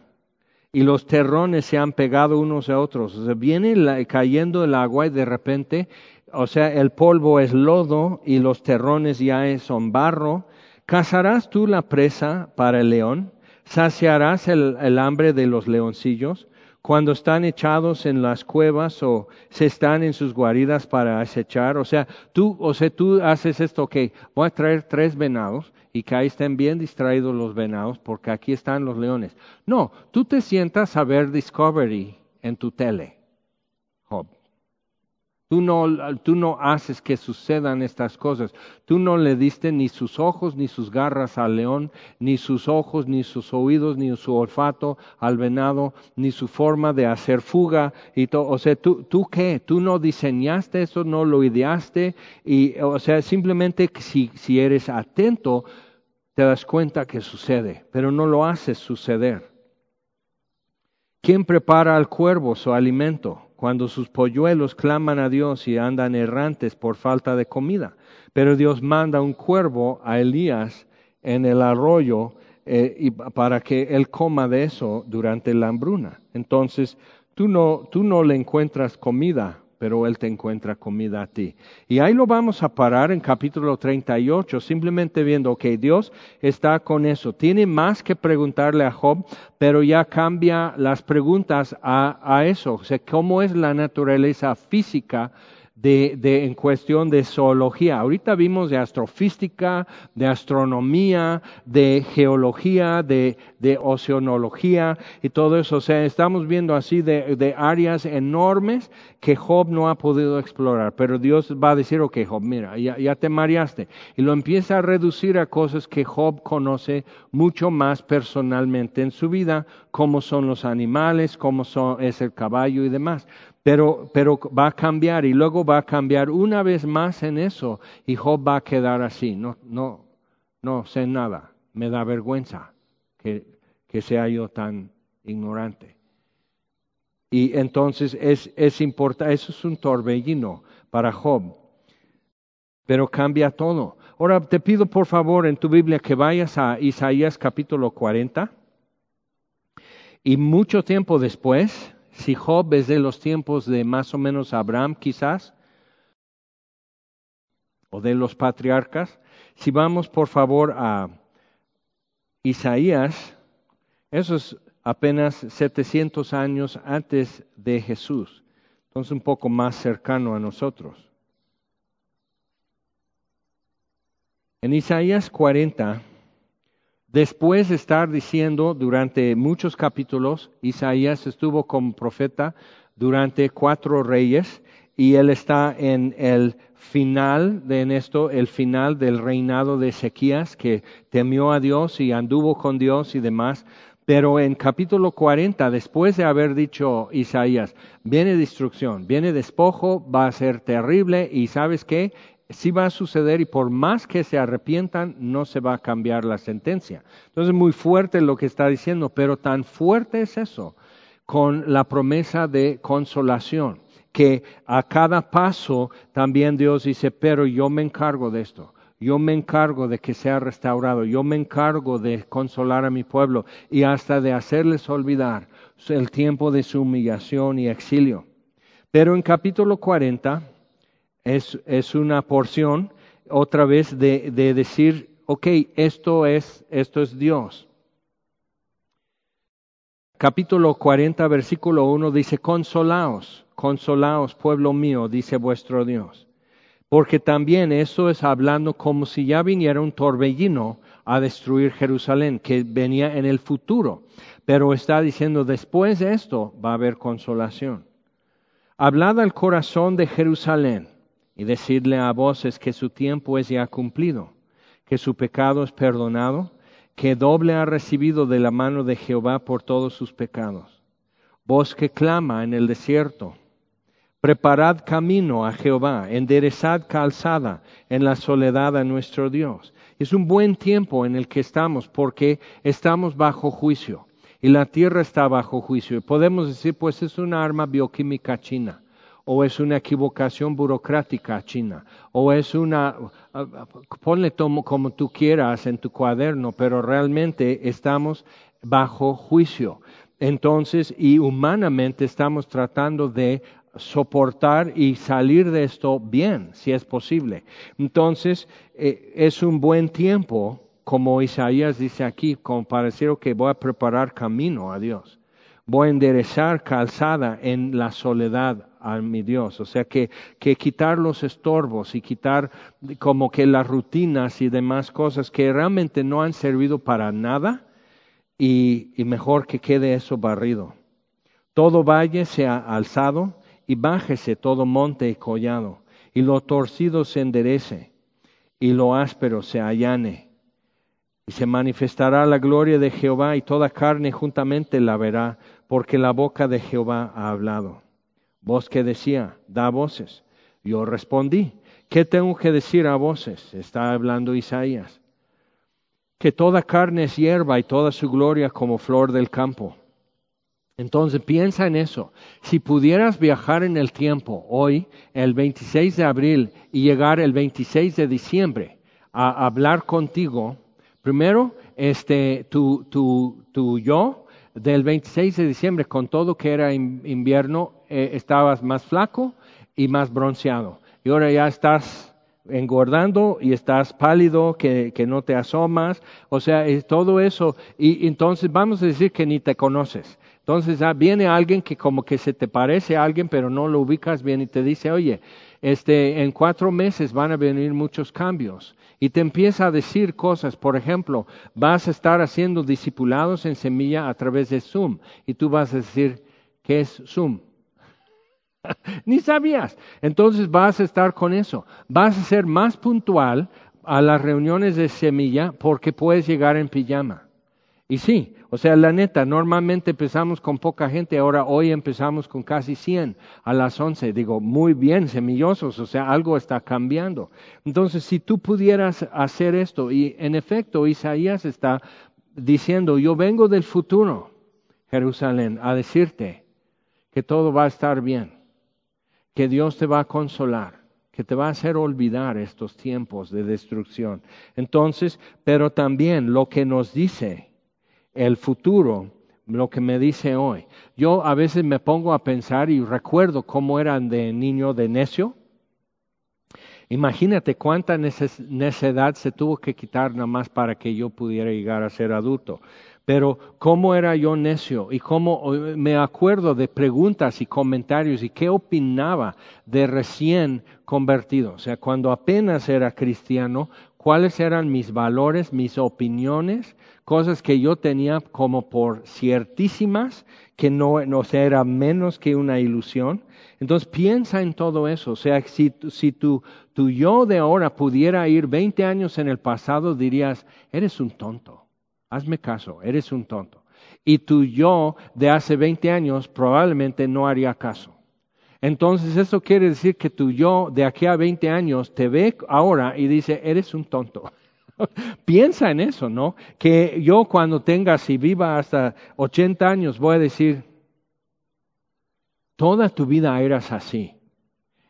[SPEAKER 1] y los terrones se han pegado unos a otros. Viene cayendo el agua y de repente, o sea, el polvo es lodo y los terrones ya son barro. ¿Cazarás tú la presa para el león? ¿Saciarás el, hambre de los leoncillos? Cuando están echados en las cuevas o se están en sus guaridas para acechar, o sea, tú, o sea, tú haces esto, que voy a traer tres venados y que ahí estén bien distraídos los venados porque aquí están los leones. No, tú te sientas a ver Discovery en tu tele, Job. Tú no, tú no haces que sucedan estas cosas. Tú no le diste ni sus ojos ni sus garras al león, ni sus ojos ni sus oídos ni su olfato al venado, ni su forma de hacer fuga y todo. O sea, ¿tú, tú qué? Tú no diseñaste eso, no lo ideaste. Y, o sea, simplemente si, si eres atento, te das cuenta que sucede, pero no lo haces suceder. ¿Quién prepara al cuervo su alimento? Cuando sus polluelos claman a Dios y andan errantes por falta de comida. Pero Dios manda un cuervo a Elías en el arroyo eh, y para que él coma de eso durante la hambruna. Entonces, tú no, tú no le encuentras comida pero Él te encuentra comida a ti. Y ahí lo vamos a parar en capítulo 38, simplemente viendo que Dios está con eso. Tiene más que preguntarle a Job, pero ya cambia las preguntas a, a eso. O sea, ¿cómo es la naturaleza física de, de, en cuestión de zoología. Ahorita vimos de astrofísica, de astronomía, de geología, de, de oceanología y todo eso. O sea, estamos viendo así de, de, áreas enormes que Job no ha podido explorar. Pero Dios va a decir, ok, Job, mira, ya, ya te mareaste. Y lo empieza a reducir a cosas que Job conoce mucho más personalmente en su vida, como son los animales, como son, es el caballo y demás pero, va a cambiar y luego va a cambiar una vez más en eso y Job va a quedar así, no, sé nada, me da vergüenza que, que sea yo tan ignorante. Y entonces es, es importante, eso es un torbellino para Job, pero cambia todo. Ahora te pido por favor en tu Biblia que vayas a Isaías capítulo 40 y mucho tiempo después, si Job es de los tiempos de más o menos Abraham quizás, o de los patriarcas, si vamos por favor a Isaías, eso es apenas 700 años antes de Jesús, entonces un poco más cercano a nosotros. En Isaías 40, Después de estar diciendo durante muchos capítulos, Isaías estuvo como profeta durante cuatro reyes y él está en el final de esto, el final del reinado de Ezequías, que temió a Dios y anduvo con Dios y demás. Pero en capítulo 40, después de haber dicho Isaías, viene destrucción, viene despojo, va a ser terrible y sabes qué, sí va a suceder y por más que se arrepientan, no se va a cambiar la sentencia. Entonces, muy fuerte lo que está diciendo, pero tan fuerte es eso con la promesa de consolación, que a cada paso también Dios dice, pero yo me encargo de esto. Yo me encargo de que sea restaurado, yo me encargo de consolar a mi pueblo y hasta de hacerles olvidar el tiempo de su humillación y exilio. Pero en capítulo 40, es, es una porción otra vez de, de, decir, ok, esto es, esto es Dios. Capítulo 40, versículo 1 dice, consolaos, consolaos, pueblo mío, dice vuestro Dios. Porque también eso es hablando como si ya viniera un torbellino a destruir Jerusalén, que venía en el futuro. Pero está diciendo, después de esto va a haber consolación. Hablad al corazón de Jerusalén y decirle a voces que su tiempo es ya cumplido, que su pecado es perdonado, que doble ha recibido de la mano de Jehová por todos sus pecados. Voz que clama en el desierto, preparad camino a Jehová, enderezad calzada en la soledad a nuestro Dios. Es un buen tiempo en el que estamos porque estamos bajo juicio y la tierra está bajo juicio. Y podemos decir, pues es una arma bioquímica china o es una equivocación burocrática china, o es una, ponle como tú quieras en tu cuaderno, pero realmente estamos bajo juicio. Entonces, y humanamente estamos tratando de soportar y salir de esto bien, si es posible. Entonces, eh, es un buen tiempo, como Isaías dice aquí, como para que voy a preparar camino a Dios. Voy a enderezar calzada en la soledad mi Dios. O sea que, que quitar los estorbos y quitar como que las rutinas y demás cosas que realmente no han servido para nada y, y mejor que quede eso barrido. Todo valle sea alzado y bájese todo monte y collado, y lo torcido se enderece, y lo áspero se allane. Y se manifestará la gloria de Jehová, y toda carne juntamente la verá, porque la boca de Jehová ha hablado. Voz que decía, da voces. Yo respondí, ¿qué tengo que decir a voces? Está hablando Isaías. Que toda carne es hierba y toda su gloria como flor del campo. Entonces piensa en eso. Si pudieras viajar en el tiempo hoy, el 26 de abril, y llegar el 26 de diciembre a hablar contigo, primero, este, tu, tu, tu yo del 26 de diciembre, con todo que era invierno, eh, estabas más flaco y más bronceado. Y ahora ya estás engordando y estás pálido, que, que no te asomas, o sea, es todo eso. Y entonces vamos a decir que ni te conoces. Entonces ah, viene alguien que como que se te parece a alguien, pero no lo ubicas bien y te dice, oye, este, en cuatro meses van a venir muchos cambios y te empieza a decir cosas. Por ejemplo, vas a estar haciendo discipulados en semilla a través de Zoom y tú vas a decir, ¿qué es Zoom? [laughs] Ni sabías. Entonces vas a estar con eso. Vas a ser más puntual a las reuniones de semilla porque puedes llegar en pijama. Y sí, o sea, la neta, normalmente empezamos con poca gente, ahora hoy empezamos con casi 100 a las 11. Digo, muy bien, semillosos, o sea, algo está cambiando. Entonces, si tú pudieras hacer esto, y en efecto, Isaías está diciendo, yo vengo del futuro, Jerusalén, a decirte que todo va a estar bien, que Dios te va a consolar que te va a hacer olvidar estos tiempos de destrucción. Entonces, pero también lo que nos dice el futuro, lo que me dice hoy. Yo a veces me pongo a pensar y recuerdo cómo eran de niño de necio. Imagínate cuánta necedad se tuvo que quitar nada más para que yo pudiera llegar a ser adulto. Pero cómo era yo necio y cómo me acuerdo de preguntas y comentarios y qué opinaba de recién convertido. O sea, cuando apenas era cristiano, cuáles eran mis valores, mis opiniones, cosas que yo tenía como por ciertísimas, que no, no era menos que una ilusión. Entonces piensa en todo eso. O sea, si, si tu, tu yo de ahora pudiera ir 20 años en el pasado, dirías, eres un tonto. Hazme caso, eres un tonto. Y tu yo de hace 20 años probablemente no haría caso. Entonces eso quiere decir que tu yo de aquí a 20 años te ve ahora y dice, eres un tonto. [laughs] Piensa en eso, ¿no? Que yo cuando tenga, si viva hasta 80 años, voy a decir, toda tu vida eras así.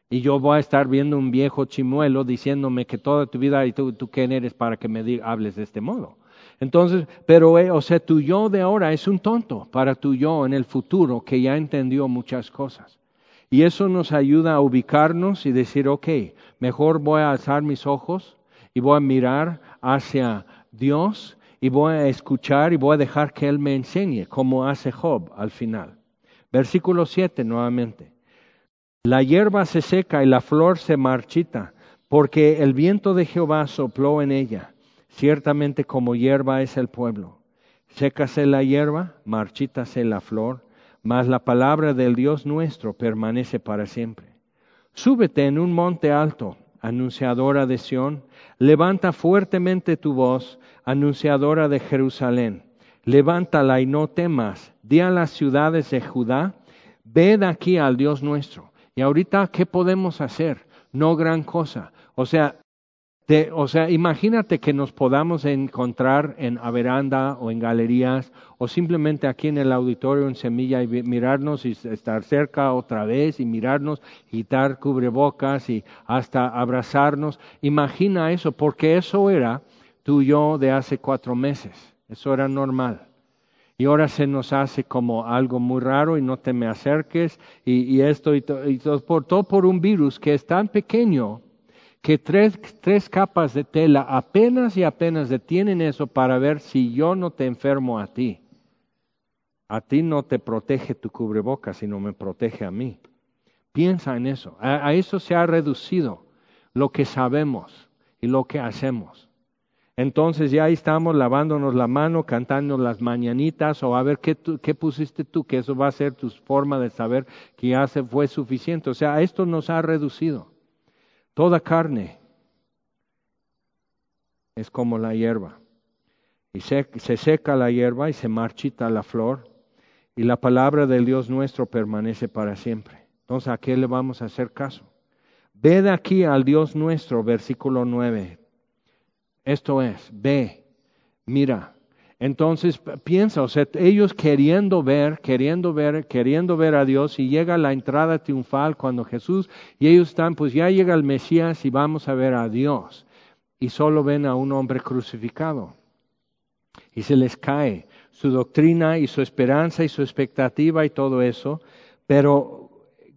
[SPEAKER 1] Y yo voy a estar viendo un viejo chimuelo diciéndome que toda tu vida y tú, tú quién eres para que me hables de este modo. Entonces, pero, eh, o sea, tu yo de ahora es un tonto para tu yo en el futuro que ya entendió muchas cosas. Y eso nos ayuda a ubicarnos y decir, ok, mejor voy a alzar mis ojos y voy a mirar hacia Dios y voy a escuchar y voy a dejar que Él me enseñe, como hace Job al final. Versículo 7 nuevamente. La hierba se seca y la flor se marchita, porque el viento de Jehová sopló en ella. Ciertamente como hierba es el pueblo. Sécase la hierba, marchítase la flor, mas la palabra del Dios nuestro permanece para siempre. Súbete en un monte alto, anunciadora de Sión, levanta fuertemente tu voz, anunciadora de Jerusalén. Levántala y no temas, di a las ciudades de Judá, ved aquí al Dios nuestro. Y ahorita, ¿qué podemos hacer? No gran cosa. O sea, o sea, imagínate que nos podamos encontrar en Averanda o en galerías o simplemente aquí en el auditorio en Semilla y mirarnos y estar cerca otra vez y mirarnos, quitar cubrebocas y hasta abrazarnos. Imagina eso, porque eso era tú y yo de hace cuatro meses. Eso era normal. Y ahora se nos hace como algo muy raro y no te me acerques y, esto y, y todo, por, todo por un virus que es tan pequeño que tres, tres capas de tela apenas y apenas detienen eso para ver si yo no te enfermo a ti. A ti no te protege tu cubreboca, sino me protege a mí. Piensa en eso. A, eso se ha reducido lo que sabemos y lo que hacemos. Entonces ya ahí estamos lavándonos la mano, cantando las mañanitas o a ver qué, qué pusiste tú, que eso va a ser tu forma de saber que ya se fue suficiente. O sea, esto nos ha reducido. Toda carne es como la hierba. Y se, se seca la hierba y se marchita la flor. Y la palabra del Dios nuestro permanece para siempre. Entonces, ¿a qué le vamos a hacer caso? Ved aquí al Dios nuestro, versículo 9. Esto es, ve, mira. Entonces piensa, o sea, ellos queriendo ver, queriendo ver, queriendo ver a Dios y llega la entrada triunfal cuando Jesús y ellos están, pues ya llega el Mesías y vamos a ver a Dios. Y solo ven a un hombre crucificado. Y se les cae su doctrina y su esperanza y su expectativa y todo eso, pero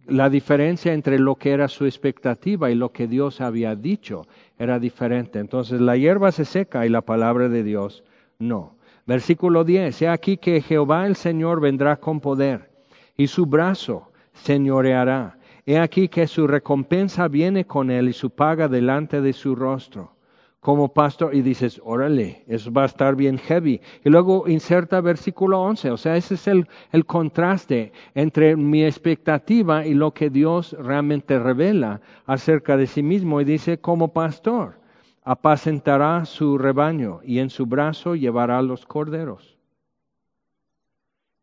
[SPEAKER 1] la diferencia entre lo que era su expectativa y lo que Dios había dicho era diferente. Entonces la hierba se seca y la palabra de Dios no. Versículo 10, he aquí que Jehová el Señor vendrá con poder y su brazo señoreará. He aquí que su recompensa viene con él y su paga delante de su rostro como pastor y dices, órale, eso va a estar bien heavy. Y luego inserta versículo 11, o sea, ese es el, el contraste entre mi expectativa y lo que Dios realmente revela acerca de sí mismo. Y dice, como pastor, apacentará su rebaño y en su brazo llevará los corderos.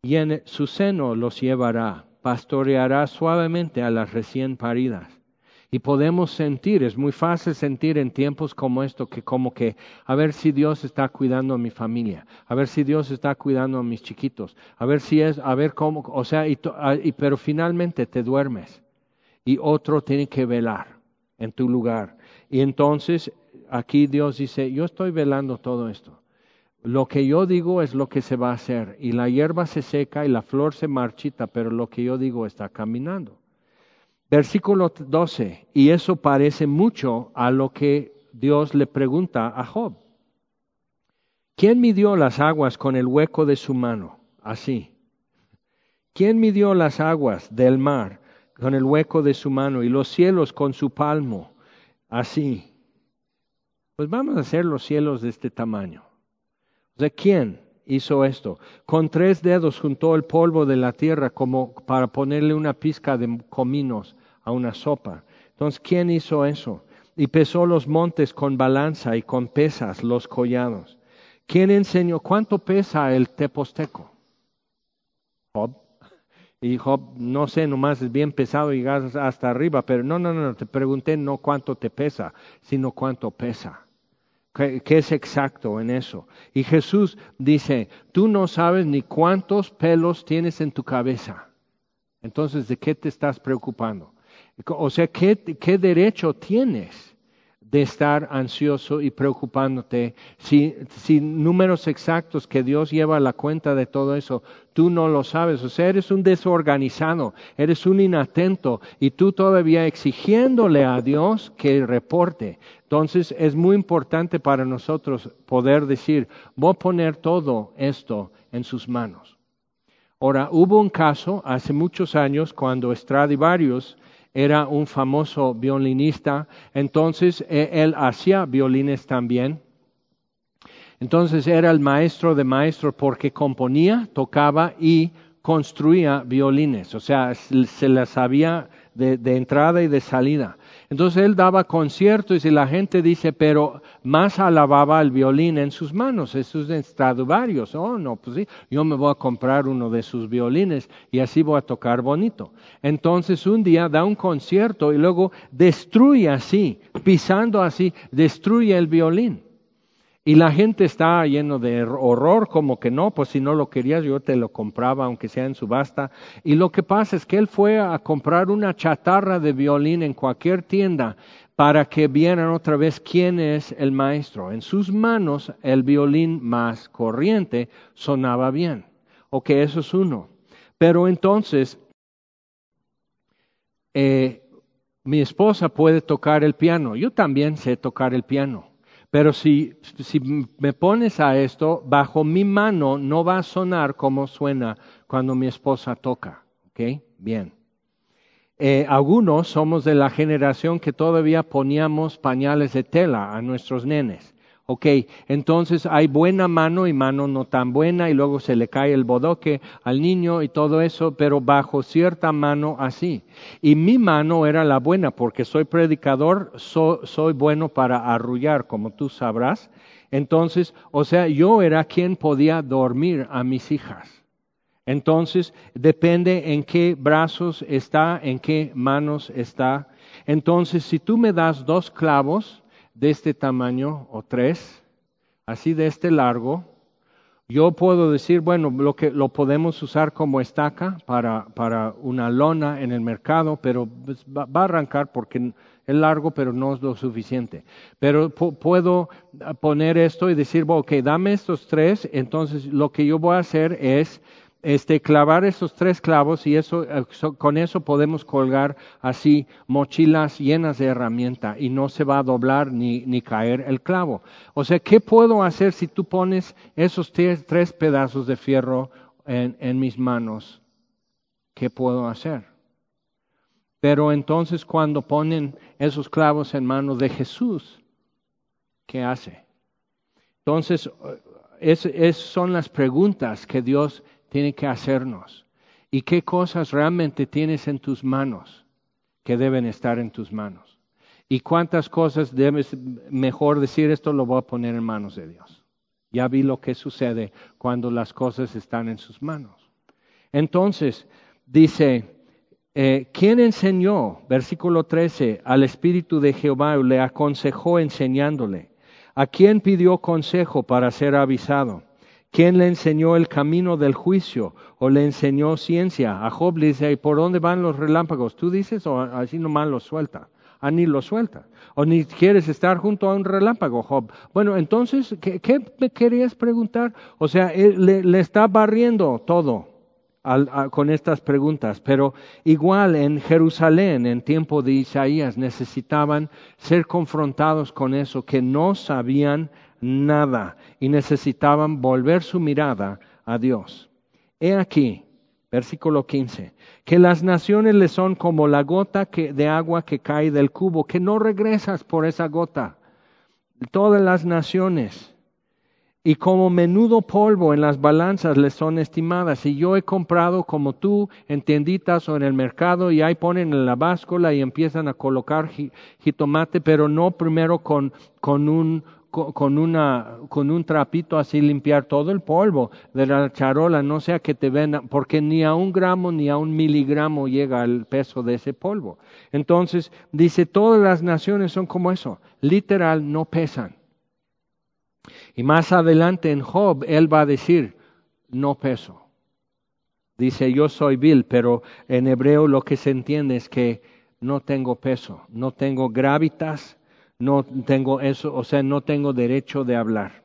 [SPEAKER 1] Y en su seno los llevará, pastoreará suavemente a las recién paridas y podemos sentir, es muy fácil sentir en tiempos como esto, que como que, a ver si Dios está cuidando a mi familia, a ver si Dios está cuidando a mis chiquitos, a ver si es, a ver cómo, o sea, y, y, pero finalmente te duermes y otro tiene que velar en tu lugar. Y entonces aquí Dios dice, yo estoy velando todo esto. Lo que yo digo es lo que se va a hacer. Y la hierba se seca y la flor se marchita, pero lo que yo digo está caminando. Versículo 12, y eso parece mucho a lo que Dios le pregunta a Job. ¿Quién midió las aguas con el hueco de su mano? Así. ¿Quién midió las aguas del mar con el hueco de su mano y los cielos con su palmo? Así. Pues vamos a hacer los cielos de este tamaño. ¿De quién hizo esto? Con tres dedos juntó el polvo de la tierra como para ponerle una pizca de cominos a una sopa. Entonces, ¿quién hizo eso? Y pesó los montes con balanza y con pesas los collados. ¿Quién enseñó cuánto pesa el teposteco? Job. Y Job, no sé, nomás es bien pesado y hasta arriba, pero no, no, no, te pregunté no cuánto te pesa, sino cuánto pesa. ¿Qué, es exacto en eso? Y Jesús dice, tú no sabes ni cuántos pelos tienes en tu cabeza. Entonces, ¿de qué te estás preocupando? O sea, ¿qué, derecho tienes de estar ansioso y preocupándote si, si, números exactos que Dios lleva a la cuenta de todo eso, tú no lo sabes? O sea, eres un desorganizado, eres un inatento y tú todavía exigiéndole a Dios que reporte. Entonces es muy importante para nosotros poder decir, voy a poner todo esto en sus manos. Ahora, hubo un caso hace muchos años cuando Stradivarius era un famoso violinista, entonces e, él hacía violines también. Entonces era el maestro de maestros porque componía, tocaba y construía violines, o sea, se las sabía de, de entrada y de salida. Entonces él daba conciertos y la gente dice, pero más alababa el violín en sus manos, esos Stradivarius. Oh, no, pues sí, yo me voy a comprar uno de sus violines y así voy a tocar bonito. Entonces un día da un concierto y luego destruye así, pisando así, destruye el violín. Y la gente está lleno de horror, como que no, pues si no lo querías yo te lo compraba, aunque sea en subasta. Y lo que pasa es que él fue a comprar una chatarra de violín en cualquier tienda para que vieran otra vez quién es el maestro. En sus manos el violín más corriente sonaba bien. Ok, eso es uno. Pero entonces, eh, mi esposa puede tocar el piano, yo también sé tocar el piano. Pero si, si me pones a esto, bajo mi mano no va a sonar como suena cuando mi esposa toca. ¿Ok? Bien. Eh, algunos somos de la generación que todavía poníamos pañales de tela a nuestros nenes. Ok, entonces hay buena mano y mano no tan buena y luego se le cae el bodoque al niño y todo eso, pero bajo cierta mano así. Y mi mano era la buena porque soy predicador, soy bueno para arrullar, como tú sabrás. Entonces, o sea, yo era quien podía dormir a mis hijas. Entonces, depende en qué brazos está, en qué manos está. Entonces, si tú me das dos clavos, de este tamaño o tres, así de este largo, yo puedo decir, bueno, lo que lo podemos usar como estaca para, para una lona en el mercado, pero pues, va, a arrancar porque es largo, pero no es lo suficiente. Pero puedo poner esto y decir, ok, dame estos tres, entonces lo que yo voy a hacer es este, clavar esos tres clavos y eso, eh, con eso podemos colgar así mochilas llenas de herramienta y no se va a doblar ni, ni caer el clavo. O sea, ¿qué puedo hacer si tú pones esos tres, pedazos de fierro en, mis manos? ¿Qué puedo hacer? Pero entonces cuando ponen esos clavos en manos de Jesús, ¿qué hace? Entonces, esas es son las preguntas que Dios tiene que hacernos. ¿Y qué cosas realmente tienes en tus manos que deben estar en tus manos? ¿Y cuántas cosas debes, mejor decir esto lo voy a poner en manos de Dios? Ya vi lo que sucede cuando las cosas están en sus manos. Entonces, dice, eh, ¿quién enseñó, versículo 13, al Espíritu de Jehová le aconsejó enseñándole? ¿A quién pidió consejo para ser avisado? ¿Quién le enseñó el camino del juicio o le enseñó ciencia? A Job le dice, ¿y por dónde van los relámpagos? ¿Tú dices o así nomás los suelta? Ah, ni los suelta. O ni quieres estar junto a un relámpago, Job. Bueno, entonces, ¿qué, me querías preguntar? O sea, le, le está barriendo todo con estas preguntas, pero igual en Jerusalén, en tiempo de Isaías, necesitaban ser confrontados con eso, que no sabían nada y necesitaban volver su mirada a Dios. He aquí, versículo 15, que las naciones le son como la gota de agua que cae del cubo, que no regresas por esa gota. Todas las naciones y como menudo polvo en las balanzas les son estimadas. Y yo he comprado como tú en tienditas o en el mercado y ahí ponen en la báscula y empiezan a colocar jitomate, pero no primero con, con un con, una, con un trapito así limpiar todo el polvo de la charola, no sea que te ven, porque ni a un gramo ni a un miligramo llega el peso de ese polvo. Entonces, dice, todas las naciones son como eso, literal, no pesan. Y más adelante en Job, él va a decir, no peso. Dice, yo soy vil, pero en hebreo lo que se entiende es que no tengo peso, no tengo gravitas, no tengo eso, o sea, no tengo derecho de hablar.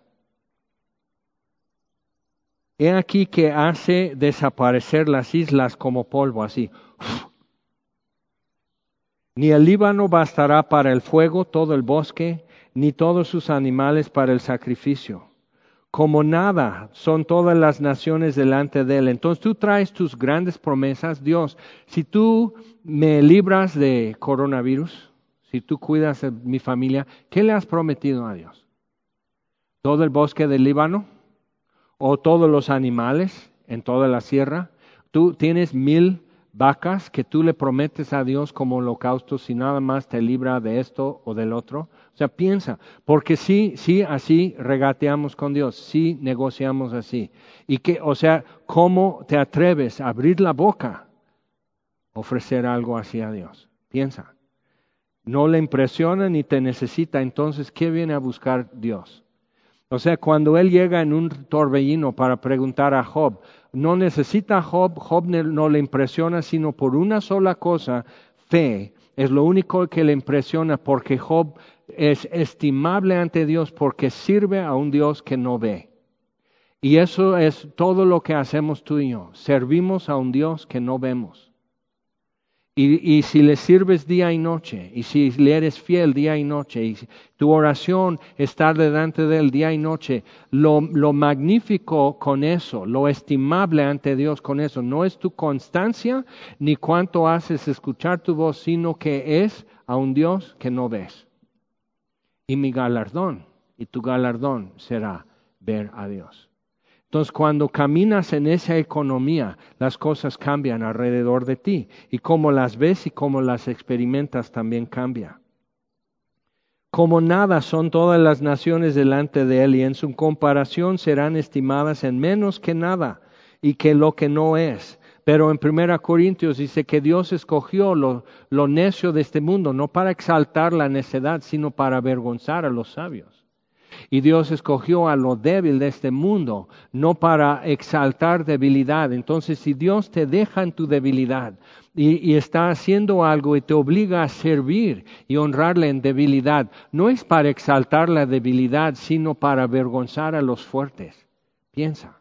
[SPEAKER 1] He aquí que hace desaparecer las islas como polvo, así. [laughs] Ni el Líbano bastará para el fuego, todo el bosque, ni todos sus animales para el sacrificio. Como nada son todas las naciones delante de él. Entonces tú traes tus grandes promesas, Dios. Si tú me libras de coronavirus, si tú cuidas mi familia, ¿qué le has prometido a Dios? ¿Todo el bosque del Líbano? ¿O todos los animales en toda la sierra? Tú tienes mil vacas que tú le prometes a Dios como holocausto si nada más te libra de esto o del otro. O sea, piensa, porque sí, sí, así regateamos con Dios, sí negociamos así. Y que, o sea, ¿cómo te atreves a abrir la boca, ofrecer algo así a Dios? Piensa no le impresiona ni te necesita, entonces, ¿qué viene a buscar Dios? O sea, cuando él llega en un torbellino para preguntar a Job, no necesita a Job, Job no le impresiona, sino por una sola cosa, fe. Es lo único que le impresiona porque Job es estimable ante Dios porque sirve a un Dios que no ve. Y eso es todo lo que hacemos tú y yo. Servimos a un Dios que no vemos. Y, si le sirves día y noche, y si le eres fiel día y noche, y tu oración está delante de él día y noche, lo, lo magnífico con eso, lo estimable ante Dios con eso, no es tu constancia ni cuánto haces escuchar tu voz, sino que es a un Dios que no ves. Y mi galardón y tu galardón será ver a Dios. Entonces, cuando caminas en esa economía, las cosas cambian alrededor de ti y cómo las ves y cómo las experimentas también cambia. Como nada son todas las naciones delante de Él y en su comparación serán estimadas en menos que nada y que lo que no es. Pero en 1 Corintios dice que Dios escogió lo necio de este mundo, no para exaltar la necedad, sino para avergonzar a los sabios. Y Dios escogió a lo débil de este mundo, no para exaltar debilidad. Entonces, si Dios te deja en tu debilidad y, está haciendo algo y te obliga a servir y honrarle en debilidad, no es para exaltar la debilidad, sino para avergonzar a los fuertes. Piensa.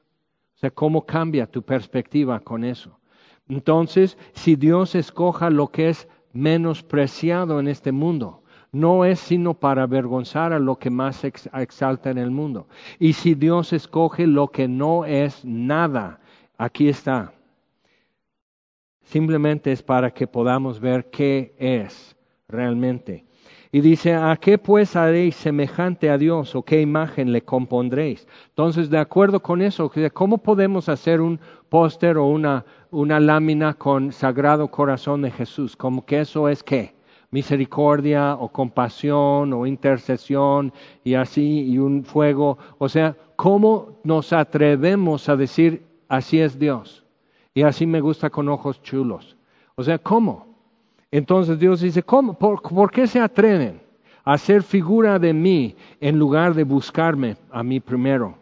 [SPEAKER 1] O sea, ¿cómo cambia tu perspectiva con eso? Entonces, si Dios escoja lo que es menospreciado en este mundo, no es sino para avergonzar a lo que más exalta en el mundo. Y si Dios escoge lo que no es nada, aquí está. Simplemente es para que podamos ver qué es realmente. Y dice, ¿a qué pues haréis semejante a Dios o qué imagen le compondréis? Entonces, de acuerdo con eso, ¿cómo podemos hacer un póster o una, una lámina con Sagrado Corazón de Jesús? Como que eso es qué? Misericordia o compasión o intercesión y así, y un fuego. O sea, ¿cómo nos atrevemos a decir así es Dios? Y así me gusta con ojos chulos. O sea, ¿cómo? Entonces Dios dice, ¿cómo? ¿Por, ¿por qué se atreven a ser figura de mí en lugar de buscarme a mí primero?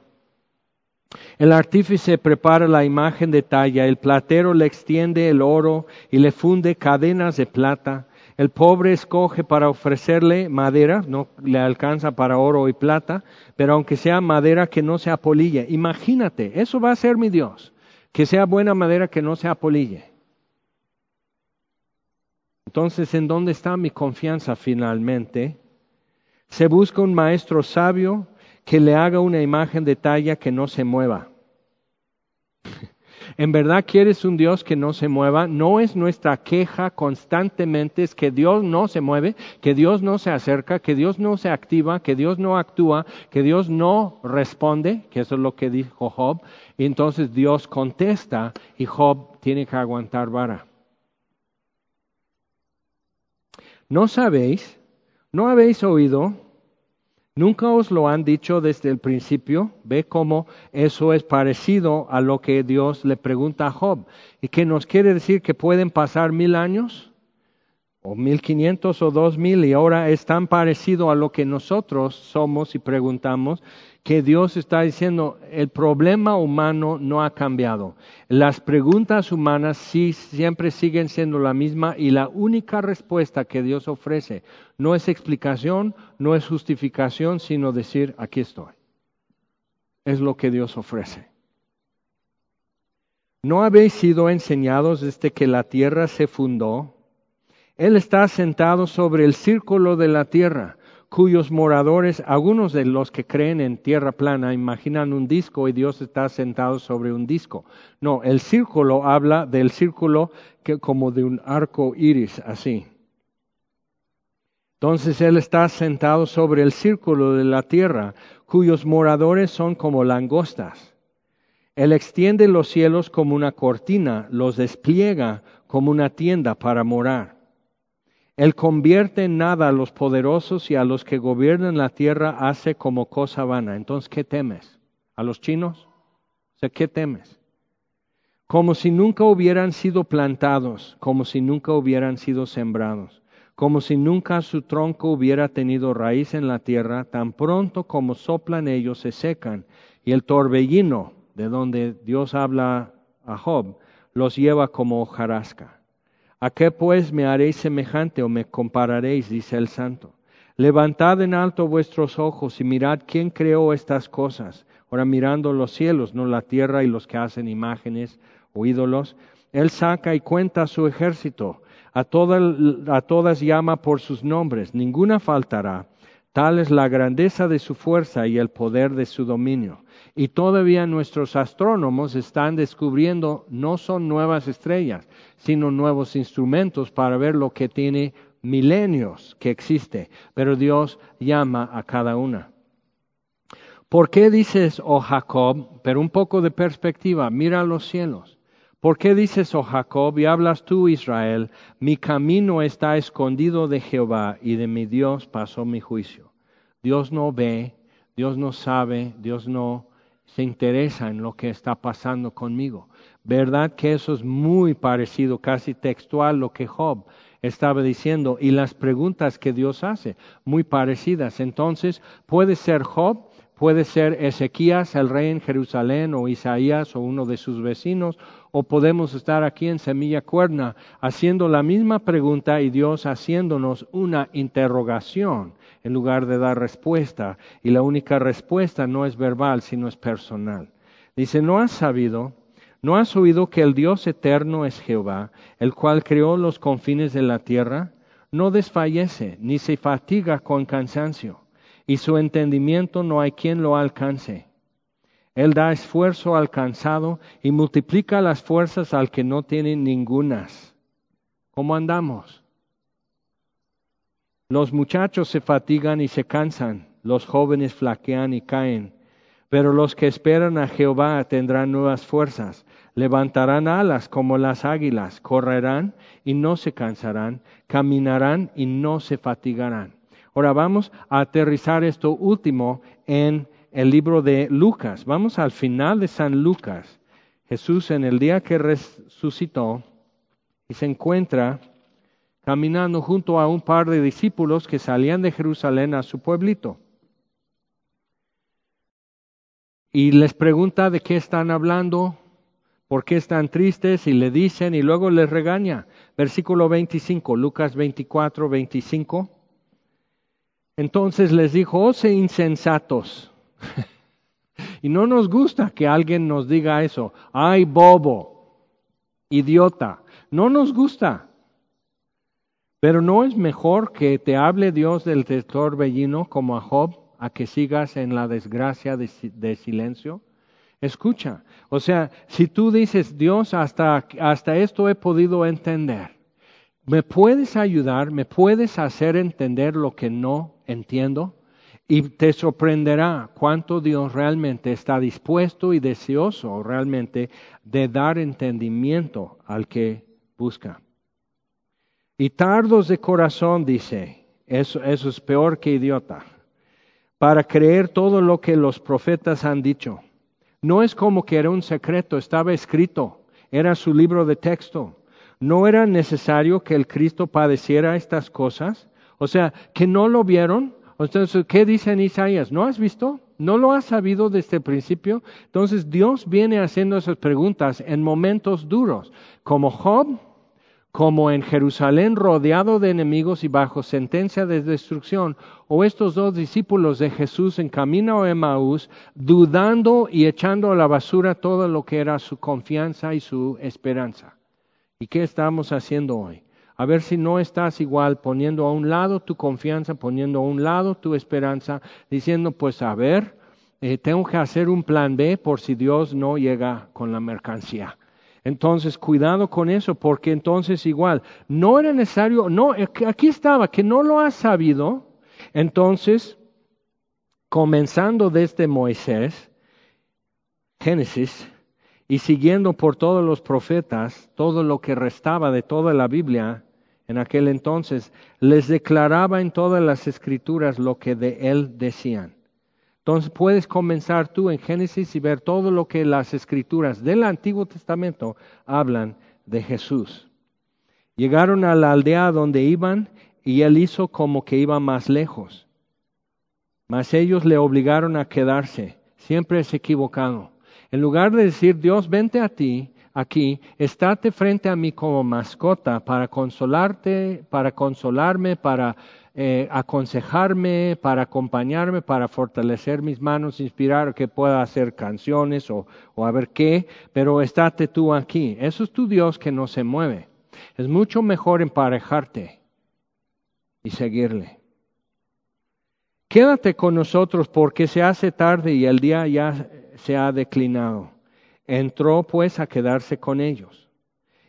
[SPEAKER 1] El artífice prepara la imagen de talla, el platero le extiende el oro y le funde cadenas de plata. El pobre escoge para ofrecerle madera, no le alcanza para oro y plata, pero aunque sea madera que no se apolille. Imagínate, eso va a ser mi Dios, que sea buena madera que no se apolille. Entonces, ¿en dónde está mi confianza finalmente? Se busca un maestro sabio que le haga una imagen de talla que no se mueva. ¿En verdad quieres un Dios que no se mueva? No es nuestra queja constantemente, es que Dios no se mueve, que Dios no se acerca, que Dios no se activa, que Dios no actúa, que Dios no responde, que eso es lo que dijo Job. Y entonces Dios contesta y Job tiene que aguantar vara. ¿No sabéis? ¿No habéis oído? ¿Nunca os lo han dicho desde el principio? Ve cómo eso es parecido a lo que Dios le pregunta a Job. ¿Y que nos quiere decir que pueden pasar mil años? ¿O mil quinientos o dos mil? Y ahora es tan parecido a lo que nosotros somos y preguntamos que Dios está diciendo, el problema humano no ha cambiado. Las preguntas humanas sí siempre siguen siendo la misma y la única respuesta que Dios ofrece no es explicación, no es justificación, sino decir, aquí estoy. Es lo que Dios ofrece. ¿No habéis sido enseñados desde que la tierra se fundó? Él está sentado sobre el círculo de la tierra cuyos moradores, algunos de los que creen en tierra plana, imaginan un disco y Dios está sentado sobre un disco. No, el círculo habla del círculo que, como de un arco iris, así. Entonces Él está sentado sobre el círculo de la tierra, cuyos moradores son como langostas. Él extiende los cielos como una cortina, los despliega como una tienda para morar. Él convierte en nada a los poderosos y a los que gobiernan la tierra hace como cosa vana. Entonces, ¿qué temes? ¿A los chinos? O sea, ¿qué temes? Como si nunca hubieran sido plantados, como si nunca hubieran sido sembrados, como si nunca su tronco hubiera tenido raíz en la tierra, tan pronto como soplan ellos se secan, y el torbellino, de donde Dios habla a Job, los lleva como hojarasca. ¿A qué pues me haréis semejante o me compararéis? dice el santo. Levantad en alto vuestros ojos y mirad quién creó estas cosas. Ahora mirando los cielos, no la tierra y los que hacen imágenes o ídolos. Él saca y cuenta su ejército. A, a todas llama por sus nombres. Ninguna faltará. Tal es la grandeza de su fuerza y el poder de su dominio. Y todavía nuestros astrónomos están descubriendo, no son nuevas estrellas, sino nuevos instrumentos para ver lo que tiene milenios que existe, pero Dios llama a cada una. ¿Por qué dices, oh Jacob, pero un poco de perspectiva, mira los cielos? ¿Por qué dices, oh Jacob, y hablas tú, Israel, mi camino está escondido de Jehová y de mi Dios pasó mi juicio? Dios no ve, Dios no sabe, Dios no se interesa en lo que está pasando conmigo. ¿Verdad que eso es muy parecido, casi textual, lo que Job estaba diciendo y las preguntas que Dios hace, muy parecidas. Entonces, puede ser Job, puede ser Ezequías, el rey en Jerusalén, o Isaías, o uno de sus vecinos, o podemos estar aquí en Semilla Cuerna haciendo la misma pregunta y Dios haciéndonos una interrogación en lugar de dar respuesta. Y la única respuesta no es verbal, sino es personal. Dice, ¿no has sabido? ¿No has oído que el Dios eterno es Jehová, el cual creó los confines de la tierra? No desfallece, ni se fatiga con cansancio, y su entendimiento no hay quien lo alcance. Él da esfuerzo al cansado y multiplica las fuerzas al que no tiene ningunas. ¿Cómo andamos? Los muchachos se fatigan y se cansan, los jóvenes flaquean y caen, pero los que esperan a Jehová tendrán nuevas fuerzas, levantarán alas como las águilas, correrán y no se cansarán, caminarán y no se fatigarán. Ahora vamos a aterrizar esto último en el libro de Lucas. Vamos al final de San Lucas. Jesús en el día que resucitó y se encuentra caminando junto a un par de discípulos que salían de Jerusalén a su pueblito. Y les pregunta de qué están hablando, por qué están tristes y le dicen y luego les regaña. Versículo 25, Lucas 24, 25. Entonces les dijo, oh insensatos. [laughs] y no nos gusta que alguien nos diga eso. Ay, bobo, idiota. No nos gusta. Pero no es mejor que te hable Dios del bellino como a Job, a que sigas en la desgracia de, silencio. Escucha, o sea, si tú dices, Dios, hasta, hasta esto he podido entender, ¿me puedes ayudar? ¿Me puedes hacer entender lo que no entiendo? Y te sorprenderá cuánto Dios realmente está dispuesto y deseoso realmente de dar entendimiento al que busca. Y tardos de corazón, dice, eso, es peor que idiota, para creer todo lo que los profetas han dicho. No es como que era un secreto, estaba escrito, era su libro de texto. No era necesario que el Cristo padeciera estas cosas. O sea, que no lo vieron. Entonces, ¿qué dice Isaías? ¿No has visto? ¿No lo has sabido desde el principio? Entonces, Dios viene haciendo esas preguntas en momentos duros. Como Job, como en Jerusalén rodeado de enemigos y bajo sentencia de destrucción, o estos dos discípulos de Jesús en camino a Emaús, dudando y echando a la basura todo lo que era su confianza y su esperanza. ¿Y qué estamos haciendo hoy? A ver si no estás igual poniendo a un lado tu confianza, poniendo a un lado tu esperanza, diciendo, pues a ver, eh, tengo que hacer un plan B por si Dios no llega con la mercancía. Entonces, cuidado con eso, porque entonces igual, no era necesario, no, aquí estaba, que no lo has sabido. Entonces, comenzando desde Moisés, Génesis, y siguiendo por todos los profetas, todo lo que restaba de toda la Biblia en aquel entonces, les declaraba en todas las escrituras lo que de él decían. Entonces puedes comenzar tú en Génesis y ver todo lo que las escrituras del Antiguo Testamento hablan de Jesús. Llegaron a la aldea donde iban y él hizo como que iba más lejos. Mas ellos le obligaron a quedarse. Siempre es equivocado. En lugar de decir, Dios, vente a ti, aquí, estate frente a mí como mascota para consolarte, para consolarme, para eh, aconsejarme, para acompañarme, para fortalecer mis manos, inspirar que pueda hacer canciones o, o a ver qué, pero estate tú aquí. Eso es tu Dios que no se mueve. Es mucho mejor emparejarte y seguirle. Quédate con nosotros porque se hace tarde y el día ya se ha declinado. Entró pues a quedarse con ellos.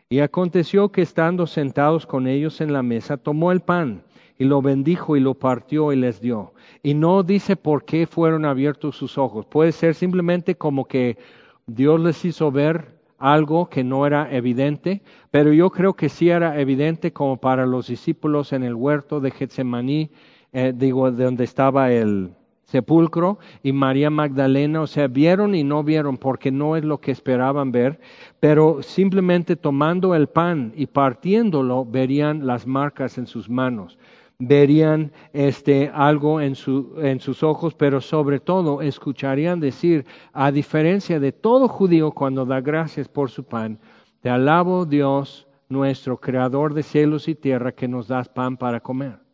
[SPEAKER 1] Y aconteció que estando sentados con ellos en la mesa, tomó el pan y lo bendijo y lo partió y les dio. Y no dice por qué fueron abiertos sus ojos. Puede ser simplemente como que Dios les hizo ver algo que no era evidente, pero yo creo que sí era evidente como para los discípulos en el huerto de Getsemaní, eh, digo, de donde estaba el sepulcro, y María Magdalena, o sea, vieron y no vieron porque no es lo que esperaban ver, pero simplemente tomando el pan y partiéndolo verían las marcas en sus manos verían este, algo en, su, en sus ojos, pero sobre todo escucharían decir, a diferencia de todo judío cuando da gracias por su pan, te alabo Dios, nuestro creador de cielos y tierra, que nos das pan para comer.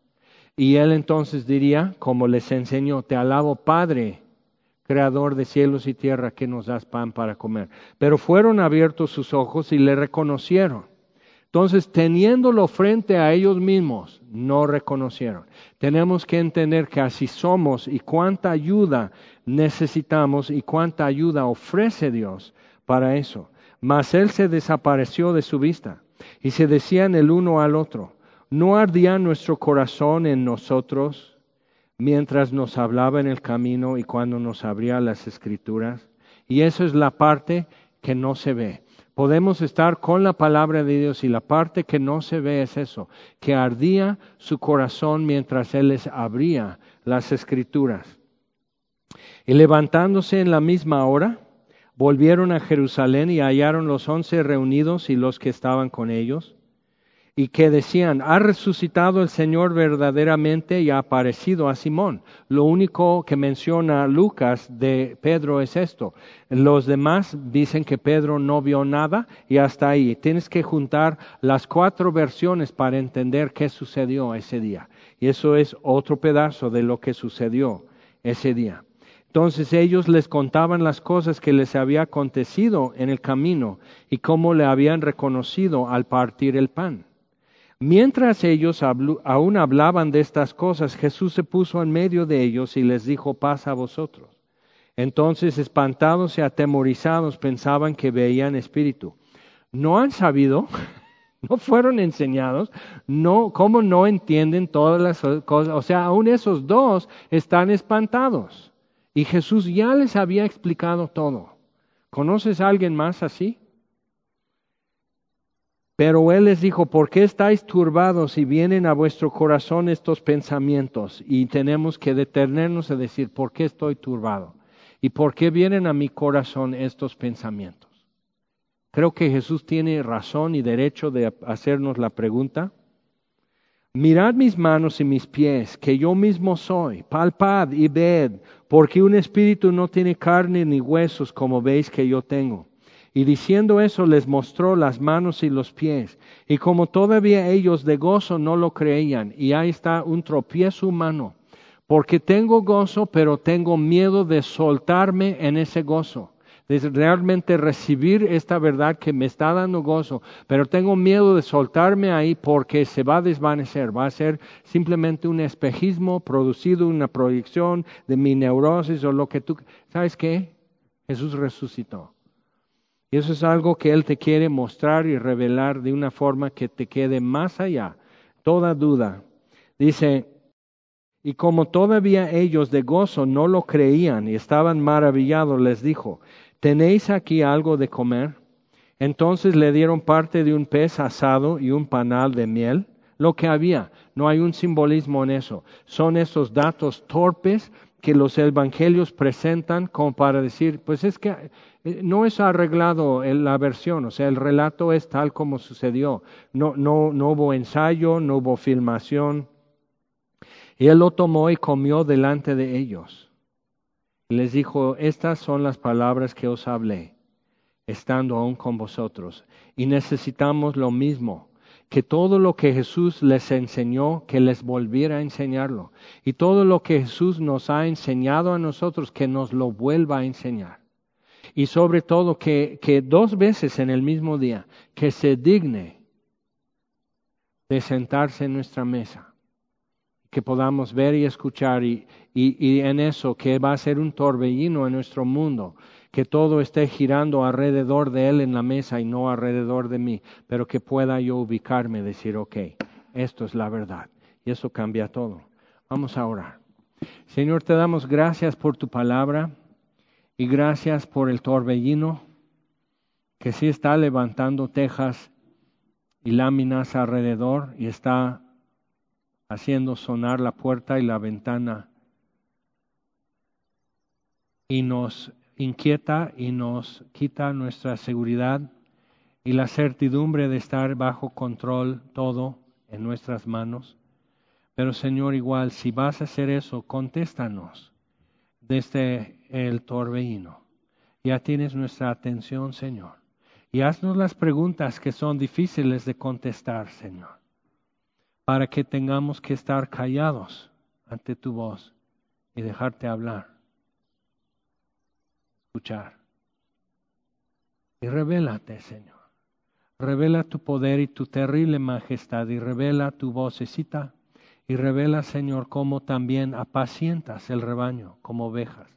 [SPEAKER 1] Y él entonces diría, como les enseñó, te alabo Padre, creador de cielos y tierra, que nos das pan para comer. Pero fueron abiertos sus ojos y le reconocieron. Entonces, teniéndolo frente a ellos mismos, no reconocieron. Tenemos que entender que así somos y cuánta ayuda necesitamos y cuánta ayuda ofrece Dios para eso. Mas Él se desapareció de su vista y se decían el uno al otro, ¿no ardía nuestro corazón en nosotros mientras nos hablaba en el camino y cuando nos abría las escrituras? Y eso es la parte que no se ve podemos estar con la palabra de Dios y la parte que no se ve es eso, que ardía su corazón mientras Él les abría las escrituras. Y levantándose en la misma hora, volvieron a Jerusalén y hallaron los once reunidos y los que estaban con ellos y que decían, ha resucitado el Señor verdaderamente y ha aparecido a Simón. Lo único que menciona Lucas de Pedro es esto. Los demás dicen que Pedro no vio nada y hasta ahí. Tienes que juntar las cuatro versiones para entender qué sucedió ese día. Y eso es otro pedazo de lo que sucedió ese día. Entonces ellos les contaban las cosas que les había acontecido en el camino y cómo le habían reconocido al partir el pan. Mientras ellos aún hablaban de estas cosas, Jesús se puso en medio de ellos y les dijo, paz a vosotros. Entonces, espantados y atemorizados, pensaban que veían espíritu. No han sabido, [laughs] no fueron enseñados, no, ¿cómo no entienden todas las cosas? O sea, aún esos dos están espantados. Y Jesús ya les había explicado todo. ¿Conoces a alguien más así? Pero él les dijo, ¿por qué estáis turbados y vienen a vuestro corazón estos pensamientos? Y tenemos que detenernos a decir, ¿por qué estoy turbado? ¿Y por qué vienen a mi corazón estos pensamientos? Creo que Jesús tiene razón y derecho de hacernos la pregunta. Mirad mis manos y mis pies, que yo mismo soy, palpad y ved, porque un espíritu no tiene carne ni huesos como veis que yo tengo. Y diciendo eso les mostró las manos y los pies. Y como todavía ellos de gozo no lo creían, y ahí está un tropiezo humano, porque tengo gozo, pero tengo miedo de soltarme en ese gozo, de realmente recibir esta verdad que me está dando gozo, pero tengo miedo de soltarme ahí porque se va a desvanecer, va a ser simplemente un espejismo producido, una proyección de mi neurosis o lo que tú... ¿Sabes qué? Jesús resucitó. Eso es algo que Él te quiere mostrar y revelar de una forma que te quede más allá, toda duda. Dice, y como todavía ellos de gozo no lo creían y estaban maravillados, les dijo, ¿tenéis aquí algo de comer? Entonces le dieron parte de un pez asado y un panal de miel, lo que había. No hay un simbolismo en eso. Son esos datos torpes que los evangelios presentan como para decir, pues es que eh, no es arreglado la versión, o sea, el relato es tal como sucedió. No, no, no hubo ensayo, no hubo filmación. Y él lo tomó y comió delante de ellos. Les dijo, estas son las palabras que os hablé, estando aún con vosotros. Y necesitamos lo mismo, que todo lo que Jesús les enseñó, que les volviera a enseñarlo. Y todo lo que Jesús nos ha enseñado a nosotros, que nos lo vuelva a enseñar y sobre todo que, que dos veces en el mismo día, que se digne de sentarse en nuestra mesa, que podamos ver y escuchar y, y, y, en eso que va a ser un torbellino en nuestro mundo, que todo esté girando alrededor de Él en la mesa y no alrededor de mí, pero que pueda yo ubicarme y decir, ok, esto es la verdad y eso cambia todo. Vamos a orar. Señor, te damos gracias por tu palabra y gracias por el torbellino que sí está levantando tejas y láminas alrededor y está haciendo sonar la puerta y la ventana y nos inquieta y nos quita nuestra seguridad y la certidumbre de estar bajo control todo en nuestras manos. Pero Señor, igual, si vas a hacer eso, contéstanos desde el torbellino. Ya tienes nuestra atención, Señor. Y haznos las preguntas que son difíciles de contestar, Señor, para que tengamos que estar callados ante tu voz y dejarte hablar, Y revélate, Señor. Revela tu poder y tu terrible majestad y revela tu vocecita y revela, Señor, cómo también apacientas el rebaño como ovejas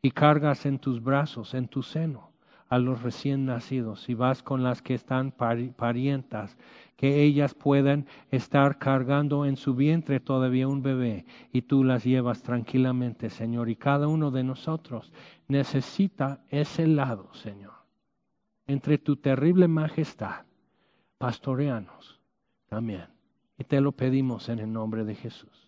[SPEAKER 1] y cargas en tus brazos, en tu seno, a los recién nacidos y vas con las que están parientas, que ellas puedan estar cargando en su vientre todavía un bebé y tú las llevas tranquilamente, Señor. Y cada uno de nosotros necesita ese lado, Señor entre tu terrible majestad, pastoreanos también. Y te lo pedimos en el nombre de Jesús.